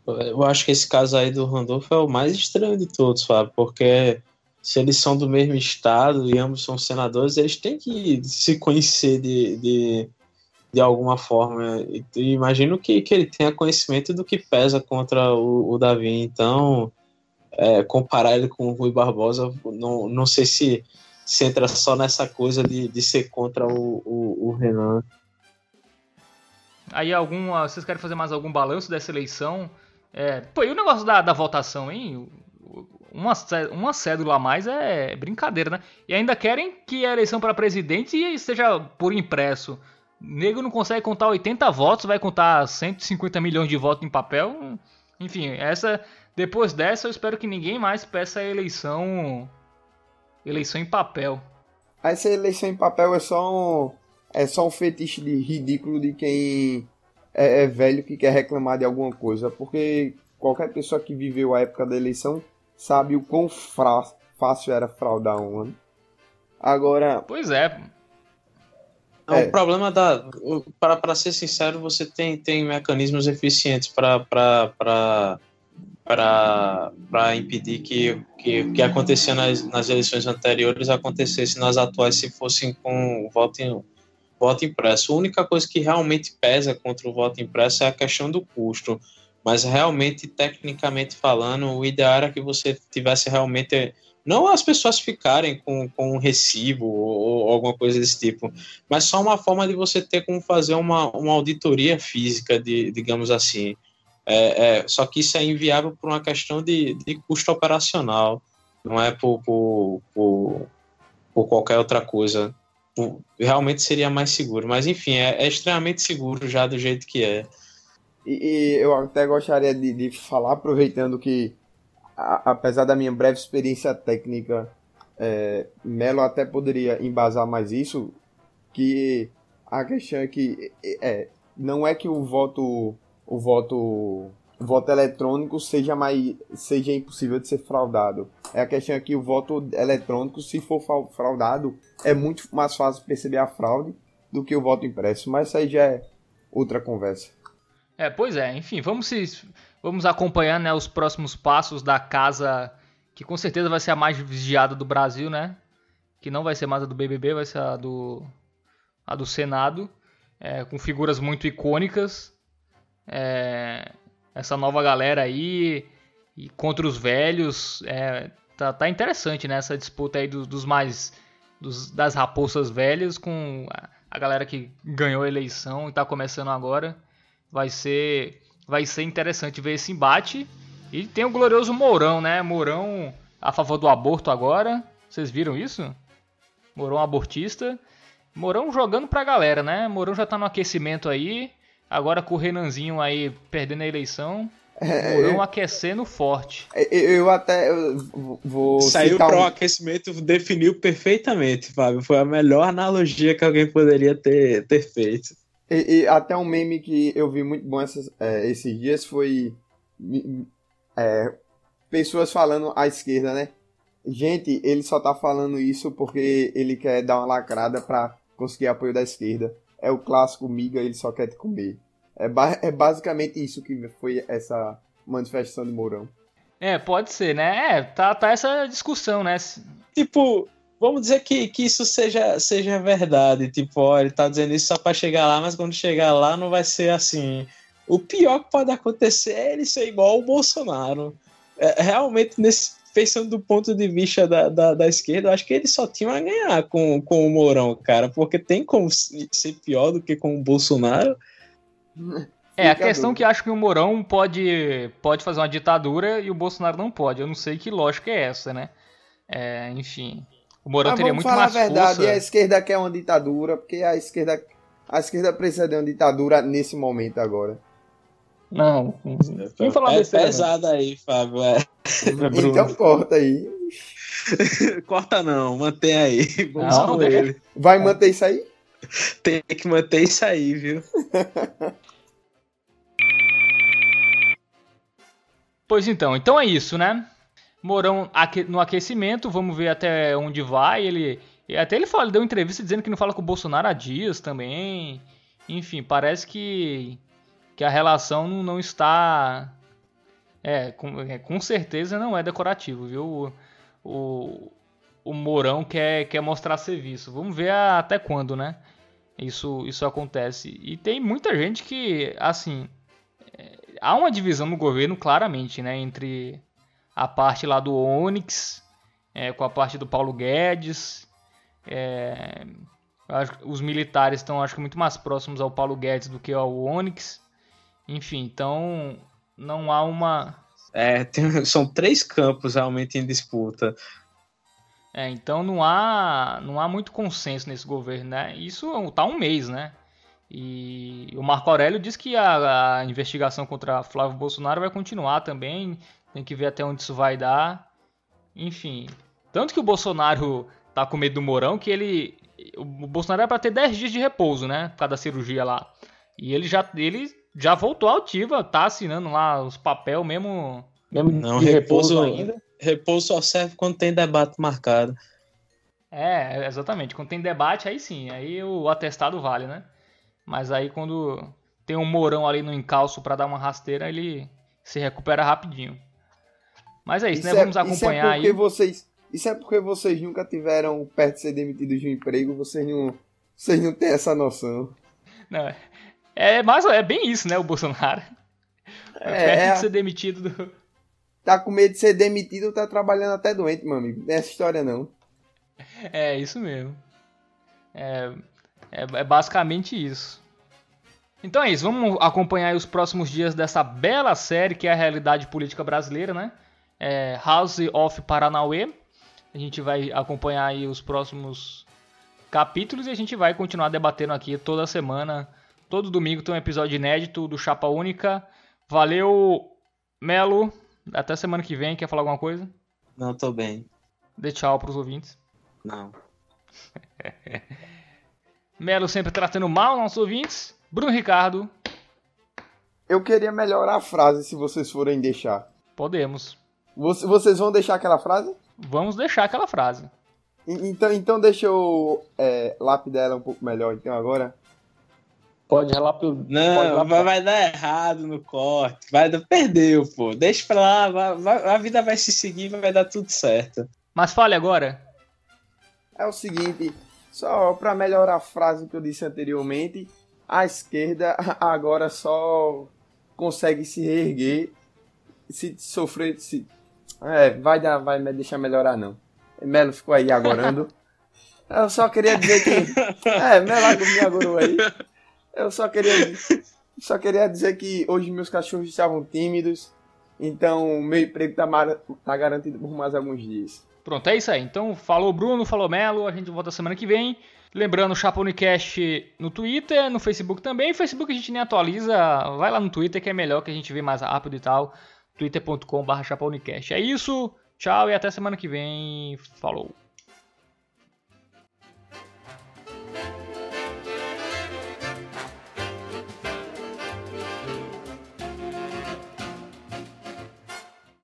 Eu acho que esse caso aí do Randolfo é o mais estranho de todos, Fábio, porque se eles são do mesmo estado e ambos são senadores, eles têm que se conhecer de, de, de alguma forma. E, imagino que, que ele tenha conhecimento do que pesa contra o, o Davi. Então, é, comparar ele com o Rui Barbosa, não, não sei se, se entra só nessa coisa de, de ser contra o, o, o Renan. Aí, algum, vocês querem fazer mais algum balanço dessa eleição? É, pô, e o negócio da, da votação, hein? Uma, uma cédula a mais é brincadeira, né? E ainda querem que a eleição para presidente seja por impresso. Nego não consegue contar 80 votos, vai contar 150 milhões de votos em papel. Enfim, essa depois dessa eu espero que ninguém mais peça a eleição eleição em papel. Essa eleição em papel é só um, é só um fetiche de ridículo de quem é, é velho que quer reclamar de alguma coisa, porque qualquer pessoa que viveu a época da eleição sabe o quão fra fácil era fraudar um ano. Agora. Pois é. é. O problema da. Para ser sincero, você tem, tem mecanismos eficientes para impedir que que, que acontecia nas, nas eleições anteriores acontecesse nas atuais se fossem com voto em, voto impresso. A única coisa que realmente pesa contra o voto impresso é a questão do custo. Mas realmente, tecnicamente falando, o ideal era que você tivesse realmente. Não as pessoas ficarem com, com um recibo ou, ou alguma coisa desse tipo, mas só uma forma de você ter como fazer uma, uma auditoria física, de, digamos assim. É, é, só que isso é inviável por uma questão de, de custo operacional, não é por, por, por, por qualquer outra coisa realmente seria mais seguro. Mas enfim, é, é extremamente seguro já do jeito que é. E, e eu até gostaria de, de falar, aproveitando que, a, apesar da minha breve experiência técnica, é, Melo até poderia embasar mais isso, que a questão é que é, não é que o voto o voto voto eletrônico seja mais seja impossível de ser fraudado. É a questão que o voto eletrônico, se for fraudado, é muito mais fácil perceber a fraude do que o voto impresso. Mas isso aí já é outra conversa. É, pois é. Enfim, vamos se, vamos acompanhar né, os próximos passos da casa que com certeza vai ser a mais vigiada do Brasil, né? Que não vai ser mais a do BBB, vai ser a do a do Senado, é, com figuras muito icônicas. É, essa nova galera aí e contra os velhos. É, tá, tá interessante, né? Essa disputa aí dos, dos mais. Dos, das raposas velhas com a, a galera que ganhou a eleição e tá começando agora. Vai ser. Vai ser interessante ver esse embate. E tem o glorioso Mourão, né? Mourão a favor do aborto agora. Vocês viram isso? Mourão abortista. Mourão jogando pra galera, né? Mourão já tá no aquecimento aí. Agora com o Renanzinho aí perdendo a eleição, é, Mourão aquecendo forte. É, eu, eu até eu vou. Saiu para o um... aquecimento, definiu perfeitamente, Fábio. Foi a melhor analogia que alguém poderia ter, ter feito. E, e até um meme que eu vi muito bom essas, é, esses dias foi. É, pessoas falando à esquerda, né? Gente, ele só tá falando isso porque ele quer dar uma lacrada para conseguir apoio da esquerda é o clássico miga, ele só quer te comer. É, ba é basicamente isso que foi essa manifestação de Mourão. É, pode ser, né? É, tá, tá essa discussão, né? Tipo, vamos dizer que, que isso seja, seja verdade. Tipo, ó, ele tá dizendo isso só pra chegar lá, mas quando chegar lá não vai ser assim. O pior que pode acontecer é ele ser igual o Bolsonaro. é, realmente, nesse, pensando do ponto de vista da, da, da, esquerda, eu acho que eles só tinham a ganhar com, com o Mourão, cara, porque tem como ser pior do que com o Bolsonaro. É, a questão que acho que o Mourão pode, pode fazer uma ditadura e o Bolsonaro não pode. Eu não sei que lógica é essa, né? É, enfim. O Mourão Mas teria muito mais força. falar a verdade, força. a esquerda quer uma ditadura, porque a esquerda, a esquerda precisa de uma ditadura nesse momento agora. Não, quem falar é pesado aí, Fábio. É. então corta aí. *laughs* corta não, mantém aí. Vamos não, com ele. Vai manter isso aí? Tem que manter isso aí, viu? *laughs* Pois então, então é isso, né? Mourão no aquecimento, vamos ver até onde vai. Ele até ele fala, ele deu entrevista dizendo que não fala com o Bolsonaro há dias também. Enfim, parece que que a relação não está é com, é, com certeza não é decorativo, viu? O, o, o Mourão quer, quer mostrar serviço. Vamos ver até quando, né? Isso, isso acontece. E tem muita gente que, assim, há uma divisão no governo claramente, né, entre a parte lá do Onyx, é, com a parte do Paulo Guedes. É, os militares estão, acho que, muito mais próximos ao Paulo Guedes do que ao Onyx. Enfim, então não há uma. É, tem, *laughs* são três campos realmente em disputa. É, então não há, não há muito consenso nesse governo, né? Isso tá um mês, né? E o Marco Aurélio diz que a, a, investigação contra Flávio Bolsonaro vai continuar também. Tem que ver até onde isso vai dar. Enfim. Tanto que o Bolsonaro tá com medo do Mourão que ele. O Bolsonaro é para ter 10 dias de repouso, né? Por causa da cirurgia lá. E ele já, ele já voltou ativa, tá assinando lá os papel mesmo. Mesmo não, repouso, repouso ainda. Repouso só serve quando tem debate marcado. É, exatamente. Quando tem debate, aí sim. Aí o atestado vale, né? Mas aí quando tem um morão ali no encalço para dar uma rasteira, ele se recupera rapidinho. Mas é isso, isso né? É, Vamos acompanhar isso é porque aí. Vocês, isso é porque vocês nunca tiveram perto de ser demitidos de um emprego, vocês não, vocês não têm essa noção. Não, é, mais, é bem isso, né, o Bolsonaro. É, perto de é. ser demitido do... Tá com medo de ser demitido, tá trabalhando até doente, meu amigo. Nessa história não. É, isso mesmo. É, é, é basicamente isso. Então é isso, vamos acompanhar os próximos dias dessa bela série que é a realidade política brasileira, né? É House of Paranauê. A gente vai acompanhar aí os próximos capítulos e a gente vai continuar debatendo aqui toda semana. Todo domingo tem um episódio inédito do Chapa Única. Valeu, Melo. Até semana que vem. Quer falar alguma coisa? Não, tô bem. Dê tchau pros ouvintes. Não. *laughs* Melo sempre tratando mal nossos ouvintes. Bruno Ricardo. Eu queria melhorar a frase se vocês forem deixar. Podemos. Vocês vão deixar aquela frase? Vamos deixar aquela frase. Então, então deixa eu é, lapidar ela um pouco melhor então agora. Pode relapidar. Não, Pode vai, vai, dar errado no corte. Vai, perdeu, pô. Deixa pra lá, vai, vai, a vida vai se seguir, vai dar tudo certo. Mas fale agora. É o seguinte, só para melhorar a frase que eu disse anteriormente, a esquerda *laughs* agora só consegue se reerguer se sofrer. Se... É, vai, dar, vai me deixar melhorar não. Melo ficou aí agorando. *laughs* Eu só queria dizer que. É, Melo me agorou aí. Eu só queria. Só queria dizer que hoje meus cachorros estavam tímidos. Então meu emprego tá, tá garantido por mais alguns dias. Pronto, é isso aí. Então, falou Bruno, falou Melo, a gente volta semana que vem. Lembrando, Chapa Unicast no Twitter, no Facebook também. Facebook a gente nem atualiza, vai lá no Twitter que é melhor, que a gente vê mais rápido e tal. twitter.com.br É isso, tchau e até semana que vem. Falou.